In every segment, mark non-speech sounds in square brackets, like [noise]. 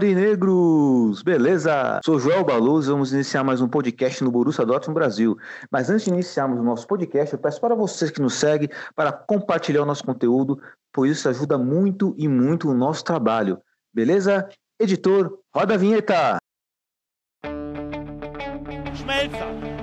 Aurinegros! Beleza? Sou Joel Baluz vamos iniciar mais um podcast no Borussia Dortmund Brasil. Mas antes de iniciarmos o nosso podcast, eu peço para vocês que nos seguem para compartilhar o nosso conteúdo, pois isso ajuda muito e muito o nosso trabalho. Beleza? Editor, roda a vinheta! Schmelzer,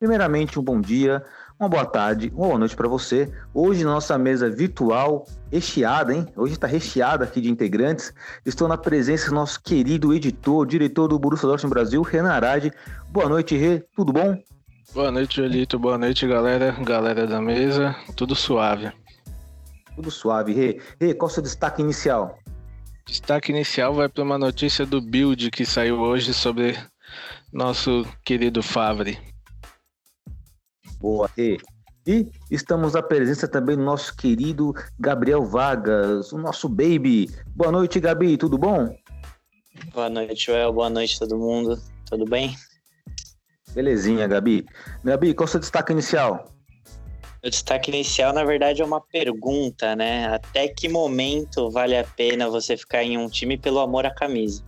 Primeiramente, um bom dia, uma boa tarde, uma boa noite para você. Hoje, na nossa mesa virtual, recheada, hein? Hoje está recheada aqui de integrantes. Estou na presença do nosso querido editor, diretor do Borussia Dortmund Brasil, Renan Arade. Boa noite, Rê. Tudo bom? Boa noite, Jolito. Boa noite, galera. Galera da mesa. Tudo suave. Tudo suave, Rê. Rê, qual é o seu destaque inicial? Destaque inicial vai para uma notícia do Build que saiu hoje sobre nosso querido Favre. Boa, Rê. E estamos na presença também do nosso querido Gabriel Vargas, o nosso baby. Boa noite, Gabi. Tudo bom? Boa noite, Joel. Boa noite, todo mundo. Tudo bem? Belezinha, Gabi. Gabi, qual é o seu destaque inicial? O destaque inicial, na verdade, é uma pergunta, né? Até que momento vale a pena você ficar em um time pelo amor à camisa?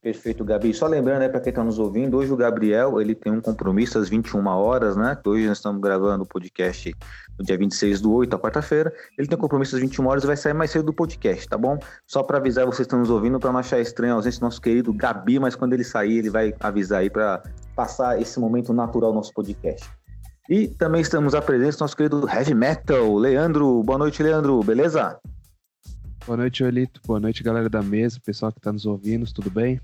Perfeito, Gabi. Só lembrando, né, para quem está nos ouvindo, hoje o Gabriel ele tem um compromisso às 21 horas, né? Hoje nós estamos gravando o podcast no dia 26 do 8, a quarta-feira. Ele tem um compromisso às 21 horas e vai sair mais cedo do podcast, tá bom? Só para avisar vocês que estão nos ouvindo, para não achar estranho a ausência do nosso querido Gabi, mas quando ele sair, ele vai avisar aí para passar esse momento natural do nosso podcast. E também estamos à presença do nosso querido Heavy Metal, Leandro. Boa noite, Leandro. Beleza? Boa noite, Olito. Boa noite, galera da mesa, pessoal que está nos ouvindo, tudo bem?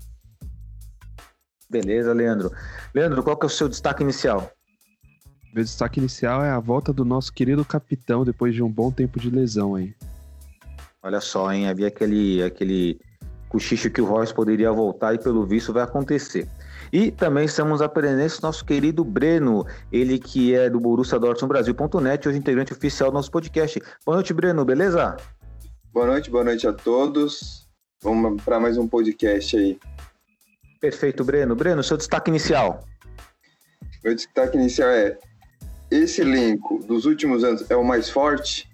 Beleza, Leandro. Leandro, qual que é o seu destaque inicial? Meu destaque inicial é a volta do nosso querido capitão depois de um bom tempo de lesão aí. Olha só, hein? Havia aquele, aquele cochicho que o Royce poderia voltar e pelo visto vai acontecer. E também estamos à presença do nosso querido Breno, ele que é do Borussia Dortmund Brasil.net, hoje integrante oficial do nosso podcast. Boa noite, Breno, beleza? Boa noite, boa noite a todos. Vamos para mais um podcast aí. Perfeito, Breno. Breno, seu destaque inicial. Meu destaque inicial é: esse elenco dos últimos anos é o mais forte?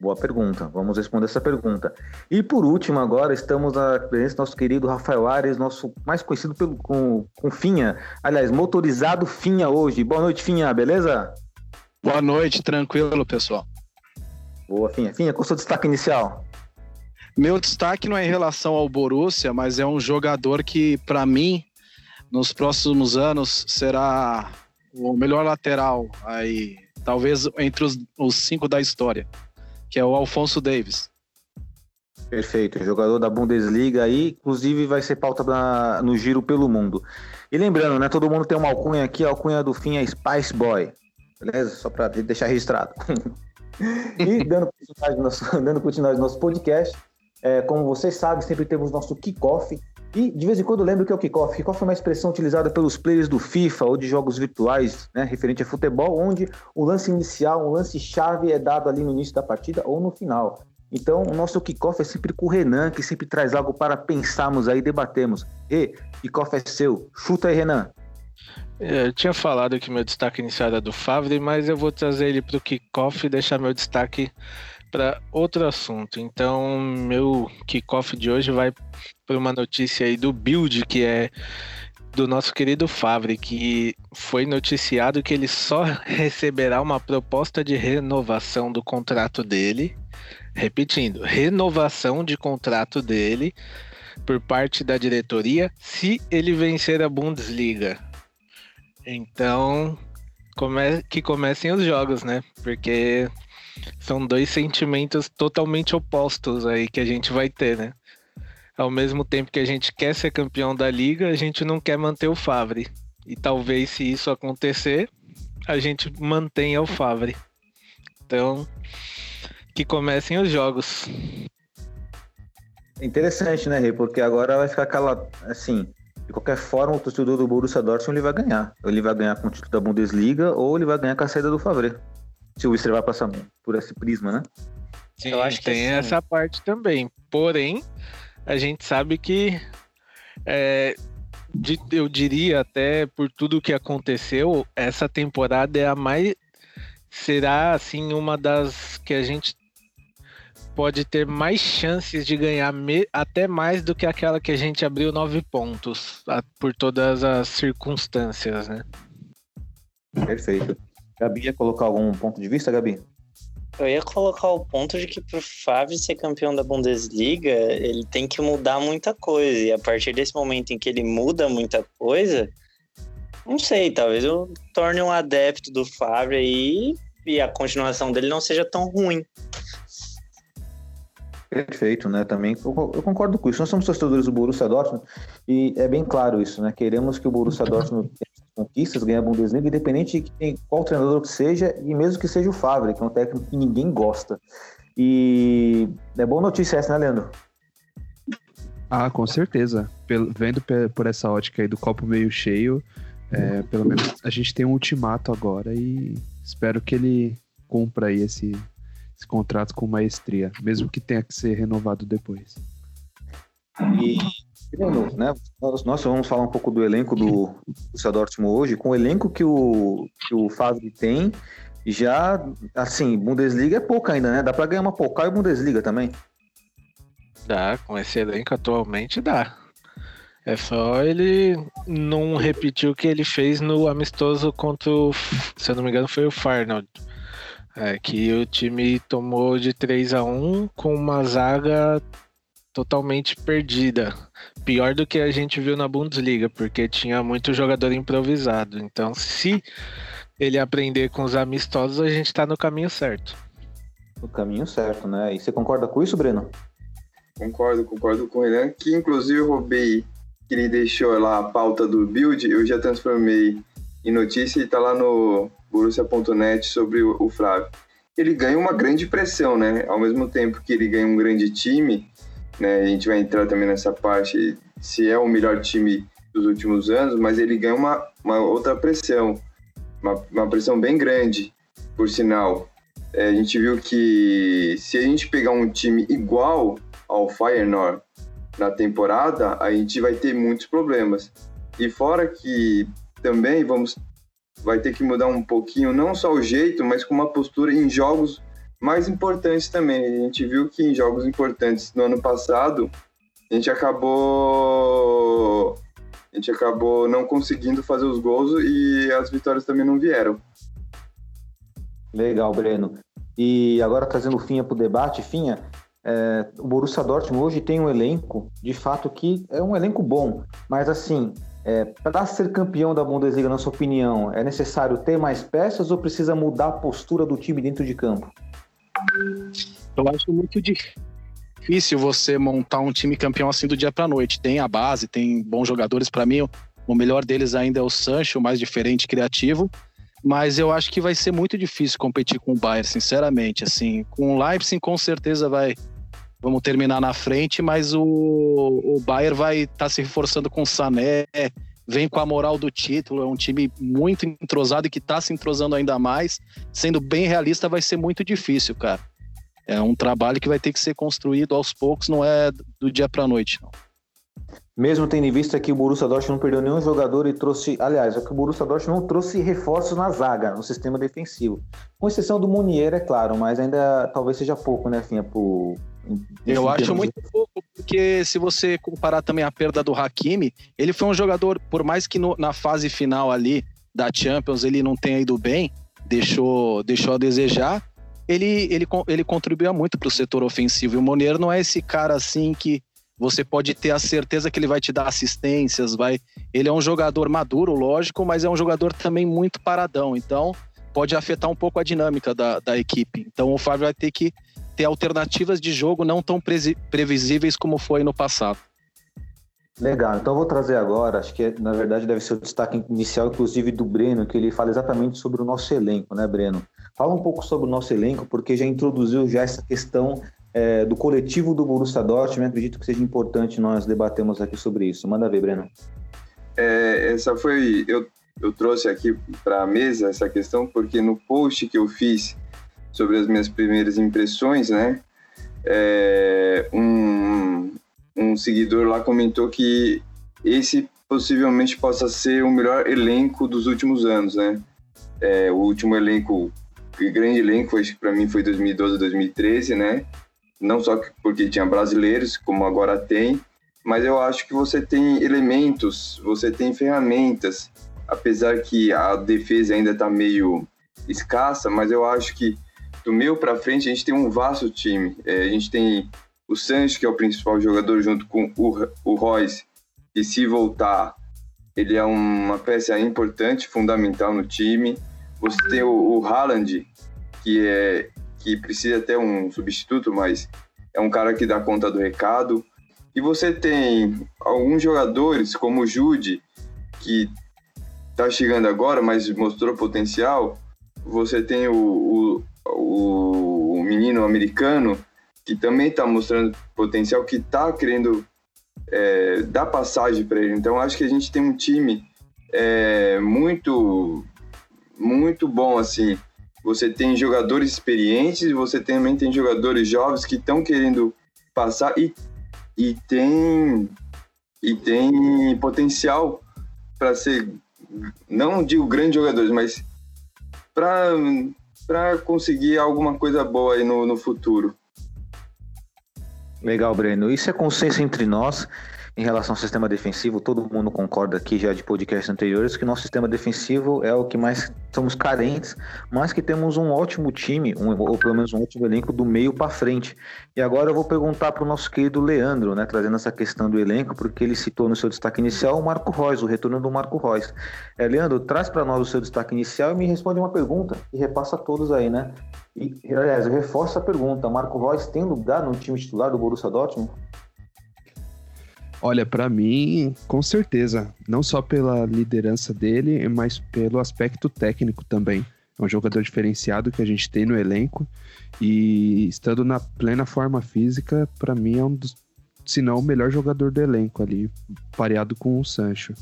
Boa pergunta. Vamos responder essa pergunta. E por último, agora estamos na presença do nosso querido Rafael Ares, nosso mais conhecido pelo, com, com Finha. Aliás, motorizado Finha hoje. Boa noite, Finha, beleza? Boa noite, tranquilo, pessoal. Boa, Finha. Finha, qual é o seu destaque inicial? Meu destaque não é em relação ao Borussia, mas é um jogador que, para mim, nos próximos anos, será o melhor lateral aí, talvez entre os, os cinco da história, que é o Alfonso Davis. Perfeito, jogador da Bundesliga aí, inclusive vai ser pauta na- no giro pelo mundo. E lembrando, né, todo mundo tem uma alcunha aqui, a alcunha do fim é Spice Boy, beleza? Só para deixar registrado. [laughs] e dando continuidade, nosso, [laughs] dando continuidade ao nosso podcast, é, como vocês sabem, sempre temos nosso kickoff. E de vez em quando lembro o que é o kickoff. Kickoff é uma expressão utilizada pelos players do FIFA ou de jogos virtuais, né, referente a futebol, onde o lance inicial, um lance chave é dado ali no início da partida ou no final. Então, o nosso kickoff é sempre com o Renan, que sempre traz algo para pensarmos aí, debatemos. E, kickoff é seu. Chuta aí, Renan. É, Eu tinha falado que meu destaque inicial era do Favre, mas eu vou trazer ele para o kickoff e deixar meu destaque para outro assunto. Então, meu kickoff de hoje vai para uma notícia aí do Build, que é do nosso querido Favre, que foi noticiado que ele só [laughs] receberá uma proposta de renovação do contrato dele. Repetindo, renovação de contrato dele por parte da diretoria se ele vencer a Bundesliga. Então, come que comecem os jogos, né? Porque são dois sentimentos totalmente opostos aí que a gente vai ter, né? Ao mesmo tempo que a gente quer ser campeão da liga, a gente não quer manter o Favre. E talvez se isso acontecer, a gente mantenha o Favre. Então, que comecem os jogos. Interessante, né, Rei? Porque agora vai ficar aquela. Assim, de qualquer forma, o torcedor do Borussia Dortmund ele vai ganhar. Ele vai ganhar com o título da Bundesliga, ou ele vai ganhar com a saída do Favre. Se o Wister vai passar por esse prisma, né? Sim, eu acho que tem essa parte também. Porém, a gente sabe que é, eu diria até por tudo que aconteceu, essa temporada é a mais será assim uma das que a gente pode ter mais chances de ganhar me, até mais do que aquela que a gente abriu nove pontos a, por todas as circunstâncias, né? Perfeito. Gabi ia colocar algum ponto de vista, Gabi? Eu ia colocar o ponto de que pro Favre ser campeão da Bundesliga, ele tem que mudar muita coisa. E a partir desse momento em que ele muda muita coisa, não sei, talvez eu torne um adepto do Favre aí e a continuação dele não seja tão ruim. Perfeito, né? Também eu concordo com isso. Nós somos torcedores do Borussia Dortmund e é bem claro isso, né? Queremos que o Borussia Dortmund [laughs] tenha conquistas, ganhe a Bundesliga, independente de qual treinador que seja e mesmo que seja o Favre, que é um técnico que ninguém gosta. E é boa notícia essa, né, Leandro? Ah, com certeza. Pelo, vendo por essa ótica aí do copo meio cheio, é, pelo menos a gente tem um ultimato agora e espero que ele cumpra aí esse, esse contrato com maestria, mesmo que tenha que ser renovado depois. E, né, nós, nós vamos falar um pouco do elenco do Borussia Dortmund hoje, com o elenco que o, que o Favre tem, já, assim, Bundesliga é pouco ainda, né? Dá para ganhar uma Pokal e Bundesliga também. Dá, com esse elenco atualmente dá. É só ele não repetir o que ele fez no amistoso contra o, se eu não me engano, foi o Farnold. É, que o time tomou de 3 a 1 com uma zaga totalmente perdida. Pior do que a gente viu na Bundesliga, porque tinha muito jogador improvisado. Então, se ele aprender com os amistosos, a gente está no caminho certo. No caminho certo, né? E você concorda com isso, Breno? Concordo, concordo com ele. Que inclusive eu roubei que ele deixou lá a pauta do build, eu já transformei em notícia e está lá no Borussia.net sobre o, Flávio. Ele ganha uma grande pressão, né? Ao mesmo tempo que ele ganha um grande time, né? A gente vai entrar também nessa parte se é o melhor time dos últimos anos, mas ele ganha uma, uma outra pressão, uma, uma pressão bem grande, por sinal. É, a gente viu que se a gente pegar um time igual ao Feyenoord na temporada, a gente vai ter muitos problemas. E fora que também vamos vai ter que mudar um pouquinho, não só o jeito, mas com uma postura em jogos mais importantes também. A gente viu que em jogos importantes no ano passado, a gente acabou a gente acabou não conseguindo fazer os gols e as vitórias também não vieram. Legal, Breno. E agora trazendo o Finha para o debate, Finha, é, o Borussia Dortmund hoje tem um elenco, de fato, que é um elenco bom, mas assim, é, para ser campeão da Bundesliga, na sua opinião, é necessário ter mais peças ou precisa mudar a postura do time dentro de campo? Eu acho muito difícil você montar um time campeão assim do dia para noite. Tem a base, tem bons jogadores. Para mim, o melhor deles ainda é o Sancho, mais diferente, criativo. Mas eu acho que vai ser muito difícil competir com o Bayern, sinceramente. Assim, com o Leipzig, com certeza vai vamos terminar na frente, mas o, o Bayern vai estar tá se reforçando com o Sané, vem com a moral do título, é um time muito entrosado e que está se entrosando ainda mais. Sendo bem realista, vai ser muito difícil, cara. É um trabalho que vai ter que ser construído aos poucos, não é do dia para noite, não. Mesmo tendo em vista que o Borussia Dortmund não perdeu nenhum jogador e trouxe, aliás, é que o Borussia Dortmund não trouxe reforços na zaga, no sistema defensivo. Com exceção do Munier, é claro, mas ainda talvez seja pouco, né, Finha, eu acho muito pouco, porque se você comparar também a perda do Hakimi, ele foi um jogador, por mais que no, na fase final ali da Champions ele não tenha ido bem, deixou, deixou a desejar, ele, ele, ele contribuía muito para o setor ofensivo. E o Moneiro não é esse cara assim que você pode ter a certeza que ele vai te dar assistências, vai. Ele é um jogador maduro, lógico, mas é um jogador também muito paradão. Então, pode afetar um pouco a dinâmica da, da equipe. Então, o Fábio vai ter que ter alternativas de jogo não tão previsíveis como foi no passado. Legal, então eu vou trazer agora, acho que na verdade deve ser o destaque inicial, inclusive do Breno, que ele fala exatamente sobre o nosso elenco, né, Breno? Fala um pouco sobre o nosso elenco, porque já introduziu já essa questão é, do coletivo do Borussia Dortmund, acredito que seja importante nós debatermos aqui sobre isso. Manda ver, Breno. É, essa foi, eu, eu trouxe aqui para a mesa essa questão, porque no post que eu fiz sobre as minhas primeiras impressões, né, é, um, um seguidor lá comentou que esse possivelmente possa ser o melhor elenco dos últimos anos, né? É, o último elenco, o grande elenco, para mim foi 2012, 2013, né? Não só porque tinha brasileiros, como agora tem, mas eu acho que você tem elementos, você tem ferramentas, apesar que a defesa ainda está meio escassa, mas eu acho que do meio para frente a gente tem um vasto time. É, a gente tem o Sancho, que é o principal jogador, junto com o, o Royce, que se voltar, ele é uma peça importante, fundamental no time. Você tem o, o Haaland, que, é, que precisa ter um substituto, mas é um cara que dá conta do recado. E você tem alguns jogadores, como o Jude, que está chegando agora, mas mostrou potencial. Você tem o, o, o menino americano, que também está mostrando potencial, que está querendo é, dar passagem para ele. Então, acho que a gente tem um time é, muito, muito bom, assim. Você tem jogadores experientes, você também tem jogadores jovens que estão querendo passar e, e tem e tem potencial para ser, não digo grandes jogadores, mas para conseguir alguma coisa boa aí no, no futuro. Legal, Breno. Isso é consenso entre nós em relação ao sistema defensivo. Todo mundo concorda aqui já de podcasts anteriores que nosso sistema defensivo é o que mais somos carentes, mas que temos um ótimo time, um, ou pelo menos um ótimo elenco do meio para frente. E agora eu vou perguntar para o nosso querido Leandro, né, trazendo essa questão do elenco, porque ele citou no seu destaque inicial o Marco Reus, o retorno do Marco Reus. É, Leandro, traz para nós o seu destaque inicial e me responde uma pergunta e repassa todos aí, né? E, aliás, eu reforço a pergunta: Marco Reus tem lugar no time titular do Borussia Dortmund? Olha, para mim, com certeza. Não só pela liderança dele, mas pelo aspecto técnico também. É um jogador diferenciado que a gente tem no elenco. E estando na plena forma física, para mim é um dos, se não o melhor jogador do elenco ali, pareado com o Sancho.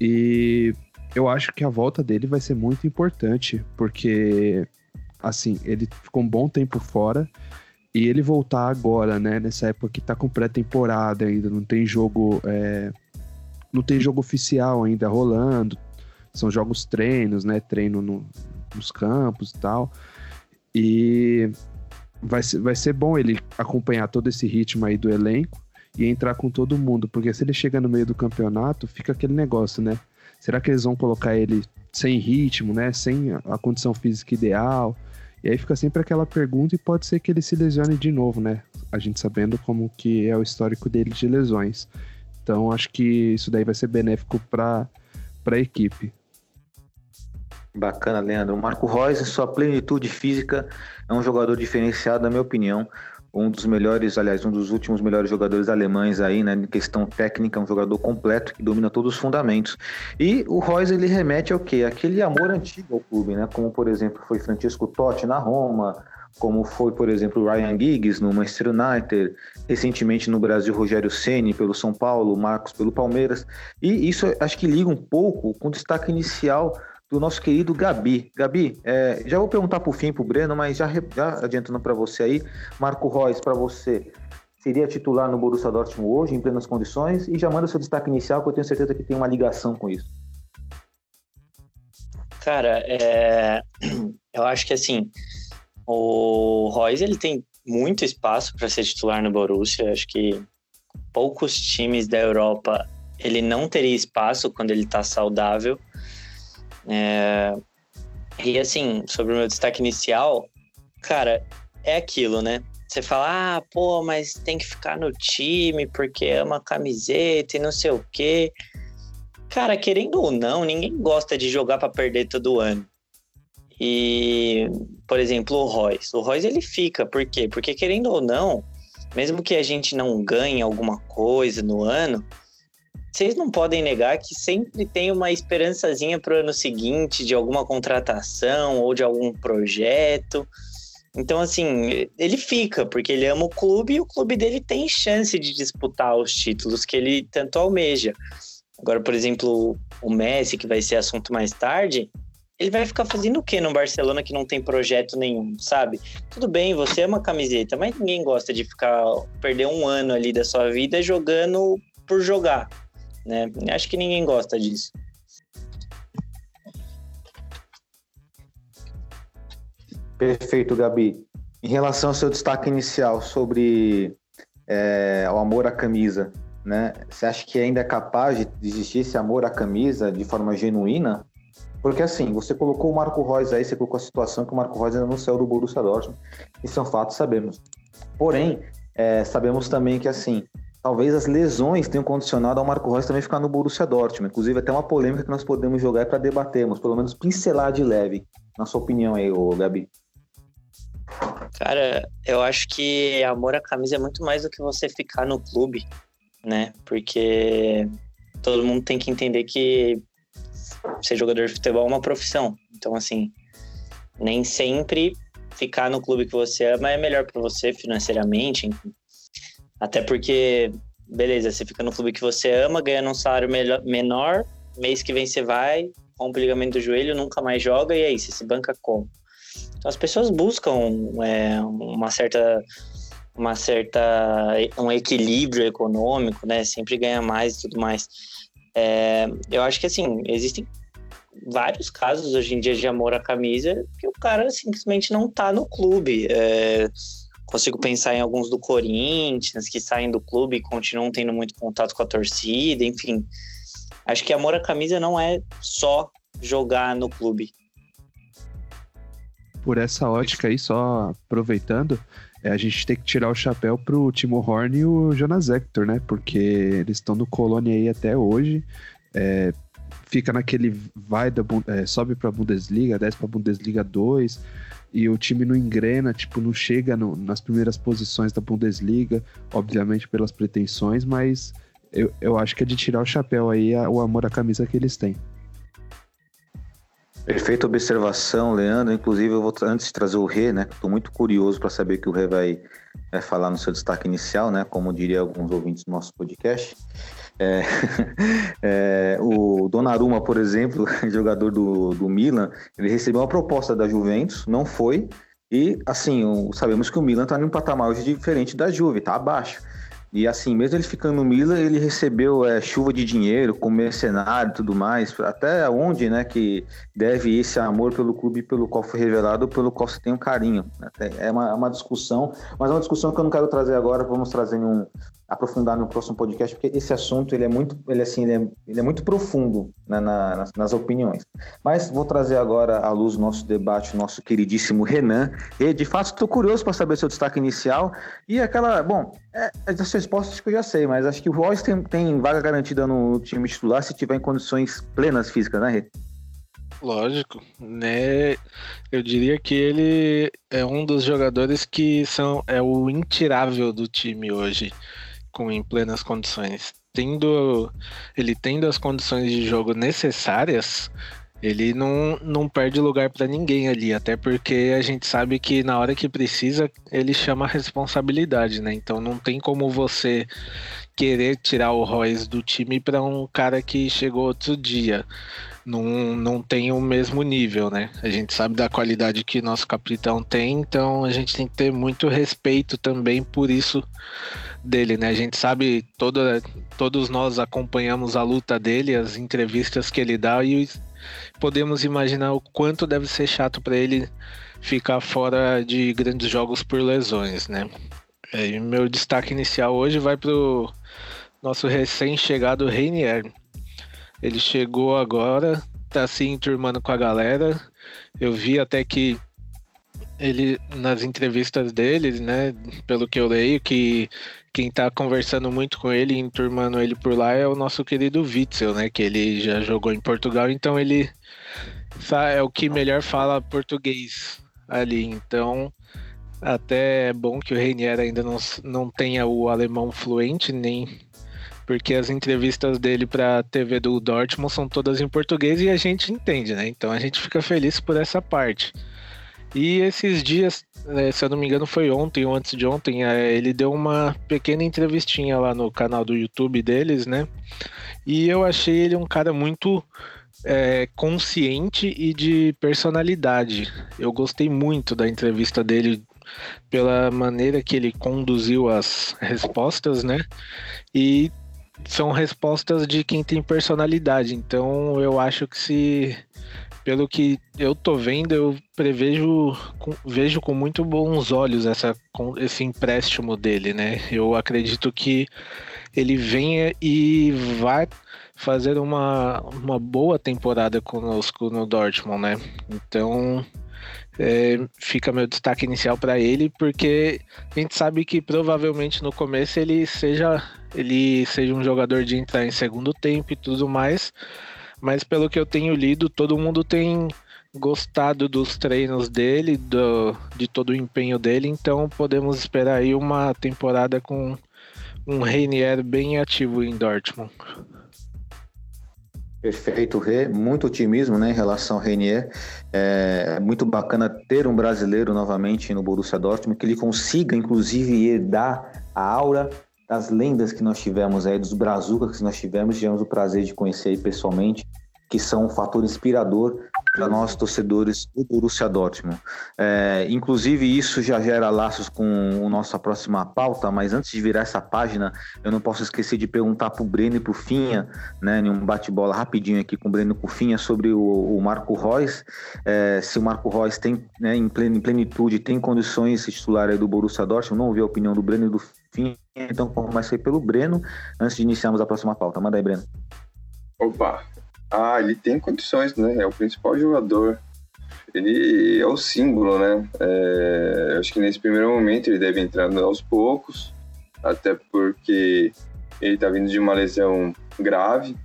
E eu acho que a volta dele vai ser muito importante, porque assim, ele ficou um bom tempo fora e ele voltar agora, né, nessa época que tá com pré-temporada ainda, não tem jogo, é, não tem jogo oficial ainda rolando, são jogos treinos, né, treino no, nos campos e tal, e vai ser, vai ser bom ele acompanhar todo esse ritmo aí do elenco e entrar com todo mundo, porque se ele chega no meio do campeonato, fica aquele negócio, né, será que eles vão colocar ele sem ritmo, né, sem a condição física ideal, e aí fica sempre aquela pergunta e pode ser que ele se lesione de novo, né? A gente sabendo como que é o histórico dele de lesões. Então acho que isso daí vai ser benéfico para a equipe. Bacana, Leandro. O Marco Reus, em sua plenitude física, é um jogador diferenciado, na minha opinião um dos melhores, aliás, um dos últimos melhores jogadores alemães aí, né, em questão técnica, um jogador completo que domina todos os fundamentos. E o Royce ele remete ao quê? Aquele amor antigo ao clube, né, como por exemplo foi Francisco Totti na Roma, como foi, por exemplo, Ryan Giggs no Manchester United, recentemente no Brasil Rogério Ceni pelo São Paulo, Marcos pelo Palmeiras. E isso acho que liga um pouco com o destaque inicial do nosso querido Gabi. Gabi, é, já vou perguntar por fim para o Breno, mas já, já adiantando para você aí, Marco Reus, para você, seria titular no Borussia Dortmund hoje, em plenas condições? E já manda seu destaque inicial, que eu tenho certeza que tem uma ligação com isso. Cara, é... [clears throat] eu acho que assim, o Reus ele tem muito espaço para ser titular no Borussia. Acho que poucos times da Europa ele não teria espaço quando ele está saudável. É... E assim, sobre o meu destaque inicial, cara, é aquilo, né? você fala, ah, pô, mas tem que ficar no time porque ama a camiseta e não sei o quê. Cara, querendo ou não, ninguém gosta de jogar para perder todo ano. E, por exemplo, o Royce. O Royce ele fica, por quê? Porque querendo ou não, mesmo que a gente não ganhe alguma coisa no ano, vocês não podem negar que sempre tem uma esperançazinha para o ano seguinte de alguma contratação ou de algum projeto. Então, assim, ele fica, porque ele ama o clube e o clube dele tem chance de disputar os títulos que ele tanto almeja. Agora, por exemplo, o Messi, que vai ser assunto mais tarde, ele vai ficar fazendo o que no Barcelona que não tem projeto nenhum, sabe? Tudo bem, você ama camiseta, mas ninguém gosta de ficar perder um ano ali da sua vida jogando por jogar, né? Acho que ninguém gosta disso. Perfeito, Gabi. Em relação ao seu destaque inicial sobre é, o amor à camisa, né? Você acha que ainda é capaz de existir esse amor à camisa de forma genuína? Porque assim, você colocou o Marco Reus aí, você colocou a situação que o Marco Reus ainda não saiu do Borussia Dortmund. Isso é um fato, sabemos. Porém, é, sabemos também que assim, talvez as lesões tenham condicionado ao Marco Reus também ficar no Borussia Dortmund. Inclusive, até uma polêmica que nós podemos jogar para debatermos, pelo menos pincelar de leve. Na sua opinião aí, ô Gabi. Cara, eu acho que amor à camisa é muito mais do que você ficar no clube, né? Porque todo mundo tem que entender que ser jogador de futebol é uma profissão. Então, assim, nem sempre ficar no clube que você ama é melhor para você financeiramente. Até porque, beleza, você fica no clube que você ama, ganhando um salário melhor, menor, mês que vem você vai, rompe o ligamento do joelho, nunca mais joga, e aí, você se banca como? Então, as pessoas buscam é, uma certa uma certa um equilíbrio econômico, né? Sempre ganha mais e tudo mais. É, eu acho que assim existem vários casos hoje em dia de amor à camisa que o cara simplesmente não tá no clube. É, consigo pensar em alguns do Corinthians que saem do clube e continuam tendo muito contato com a torcida, enfim. Acho que amor à camisa não é só jogar no clube. Por essa ótica aí, só aproveitando, é, a gente tem que tirar o chapéu pro Timo Horn e o Jonas Hector, né? Porque eles estão no Colônia aí até hoje. É, fica naquele vai da é, sobe para Bundesliga, desce para Bundesliga 2 e o time não engrena, tipo, não chega no, nas primeiras posições da Bundesliga, obviamente pelas pretensões, mas eu, eu acho que é de tirar o chapéu aí a, o amor à camisa que eles têm. Perfeita observação, Leandro. Inclusive, eu vou antes de trazer o Rê, né? Estou muito curioso para saber o que o Rê vai, vai falar no seu destaque inicial, né? Como diria alguns ouvintes do nosso podcast. É, [laughs] é, o Donnarumma, por exemplo, [laughs] jogador do, do Milan, ele recebeu uma proposta da Juventus, não foi. E, assim, sabemos que o Milan está em um patamar hoje diferente da Juve, está abaixo. E assim, mesmo ele ficando no Milan, ele recebeu é, chuva de dinheiro, com mercenário e tudo mais. Até onde, né, que deve esse amor pelo clube pelo qual foi revelado, pelo qual você tem um carinho. É uma, é uma discussão, mas é uma discussão que eu não quero trazer agora, vamos trazer em um, aprofundar no próximo podcast, porque esse assunto ele é muito, ele, assim, ele é, ele é muito profundo né, na, nas, nas, opiniões. Mas vou trazer agora à luz nosso debate, o nosso queridíssimo Renan. E de fato estou curioso para saber seu destaque inicial e aquela, bom, é, as respostas que eu já sei, mas acho que o Royce tem, tem vaga garantida no time titular se tiver em condições plenas físicas, né, Rê? Lógico, né? Eu diria que ele é um dos jogadores que são é o intirável do time hoje em plenas condições. Tendo ele tendo as condições de jogo necessárias, ele não, não perde lugar para ninguém ali, até porque a gente sabe que na hora que precisa, ele chama a responsabilidade, né? Então não tem como você querer tirar o Royce do time para um cara que chegou outro dia. Não, não tem o mesmo nível, né? A gente sabe da qualidade que nosso capitão tem, então a gente tem que ter muito respeito também por isso dele, né? A gente sabe, toda, todos nós acompanhamos a luta dele, as entrevistas que ele dá e podemos imaginar o quanto deve ser chato para ele ficar fora de grandes jogos por lesões, né? É, e meu destaque inicial hoje vai para o nosso recém-chegado Reinier. Ele chegou agora, tá se enturmando com a galera. Eu vi até que ele nas entrevistas deles, né, pelo que eu leio, que quem tá conversando muito com ele, enturmando ele por lá é o nosso querido Witzel, né, que ele já jogou em Portugal, então ele é o que melhor fala português ali, então até é bom que o Reinier ainda não, não tenha o alemão fluente, nem porque as entrevistas dele para a TV do Dortmund são todas em português e a gente entende, né? Então a gente fica feliz por essa parte. E esses dias, né, se eu não me engano, foi ontem ou antes de ontem, é, ele deu uma pequena entrevistinha lá no canal do YouTube deles, né? E eu achei ele um cara muito é, consciente e de personalidade. Eu gostei muito da entrevista dele pela maneira que ele conduziu as respostas, né? E são respostas de quem tem personalidade. Então eu acho que se pelo que eu tô vendo, eu prevejo, com, vejo com muito bons olhos essa, esse empréstimo dele, né? Eu acredito que ele venha e vai fazer uma, uma boa temporada conosco no Dortmund, né? Então é, fica meu destaque inicial para ele, porque a gente sabe que provavelmente no começo ele seja ele seja um jogador de entrar em segundo tempo e tudo mais, mas pelo que eu tenho lido, todo mundo tem gostado dos treinos dele, do, de todo o empenho dele, então podemos esperar aí uma temporada com um Reinier bem ativo em Dortmund. Perfeito, Rê. Muito otimismo né, em relação ao Reinier. É muito bacana ter um brasileiro novamente no Borussia Dortmund, que ele consiga, inclusive, herdar a aura das lendas que nós tivemos aí, dos brazucas que nós tivemos, tivemos o prazer de conhecer aí pessoalmente, que são um fator inspirador para nós torcedores do Borussia Dortmund. É, inclusive isso já gera laços com a nossa próxima pauta, mas antes de virar essa página, eu não posso esquecer de perguntar para o Breno e para o Finha, né, em um bate-bola rapidinho aqui com o Breno e com o Finha sobre o, o Marco Reus, é, se o Marco Reus tem, né, em, plenitude, tem condições de titular do Borussia Dortmund, não ouvi a opinião do Breno e do Finha, então comecei pelo Breno, antes de iniciarmos a próxima pauta. Manda aí, Breno. Opa, ah, ele tem condições, né? É o principal jogador. Ele é o símbolo, né? É, acho que nesse primeiro momento ele deve entrar aos poucos, até porque ele tá vindo de uma lesão grave,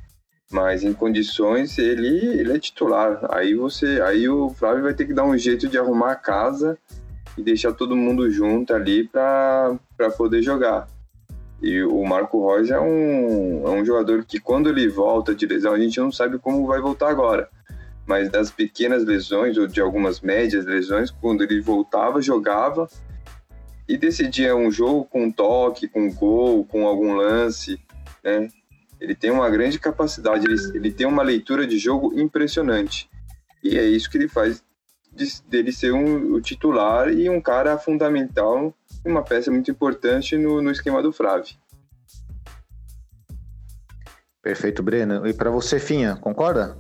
mas em condições ele, ele é titular. Aí você, aí o Flávio vai ter que dar um jeito de arrumar a casa e deixar todo mundo junto ali para poder jogar. E o Marco Reus é um, é um jogador que, quando ele volta de lesão, a gente não sabe como vai voltar agora. Mas das pequenas lesões, ou de algumas médias lesões, quando ele voltava, jogava e decidia um jogo com toque, com gol, com algum lance, né? Ele tem uma grande capacidade, ele, ele tem uma leitura de jogo impressionante. E é isso que ele faz de, dele ser um, o titular e um cara fundamental uma peça muito importante no, no esquema do Frave. Perfeito, Breno. E para você, Finha, concorda?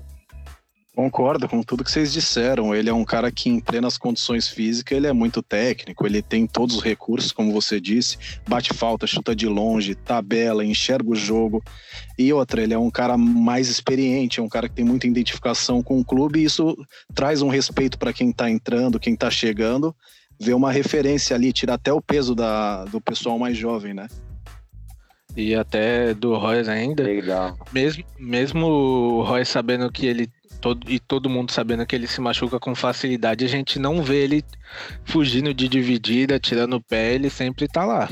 Concordo com tudo que vocês disseram. Ele é um cara que, em plenas condições físicas, ele é muito técnico, ele tem todos os recursos, como você disse, bate falta, chuta de longe, tabela, enxerga o jogo. E outra, ele é um cara mais experiente, é um cara que tem muita identificação com o clube, e isso traz um respeito para quem está entrando, quem está chegando, ver uma referência ali, tirar até o peso da, do pessoal mais jovem, né? E até do Royce ainda. Legal. Mesmo, mesmo o Royce sabendo que ele. Todo, e todo mundo sabendo que ele se machuca com facilidade, a gente não vê ele fugindo de dividida, tirando o pé, ele sempre tá lá.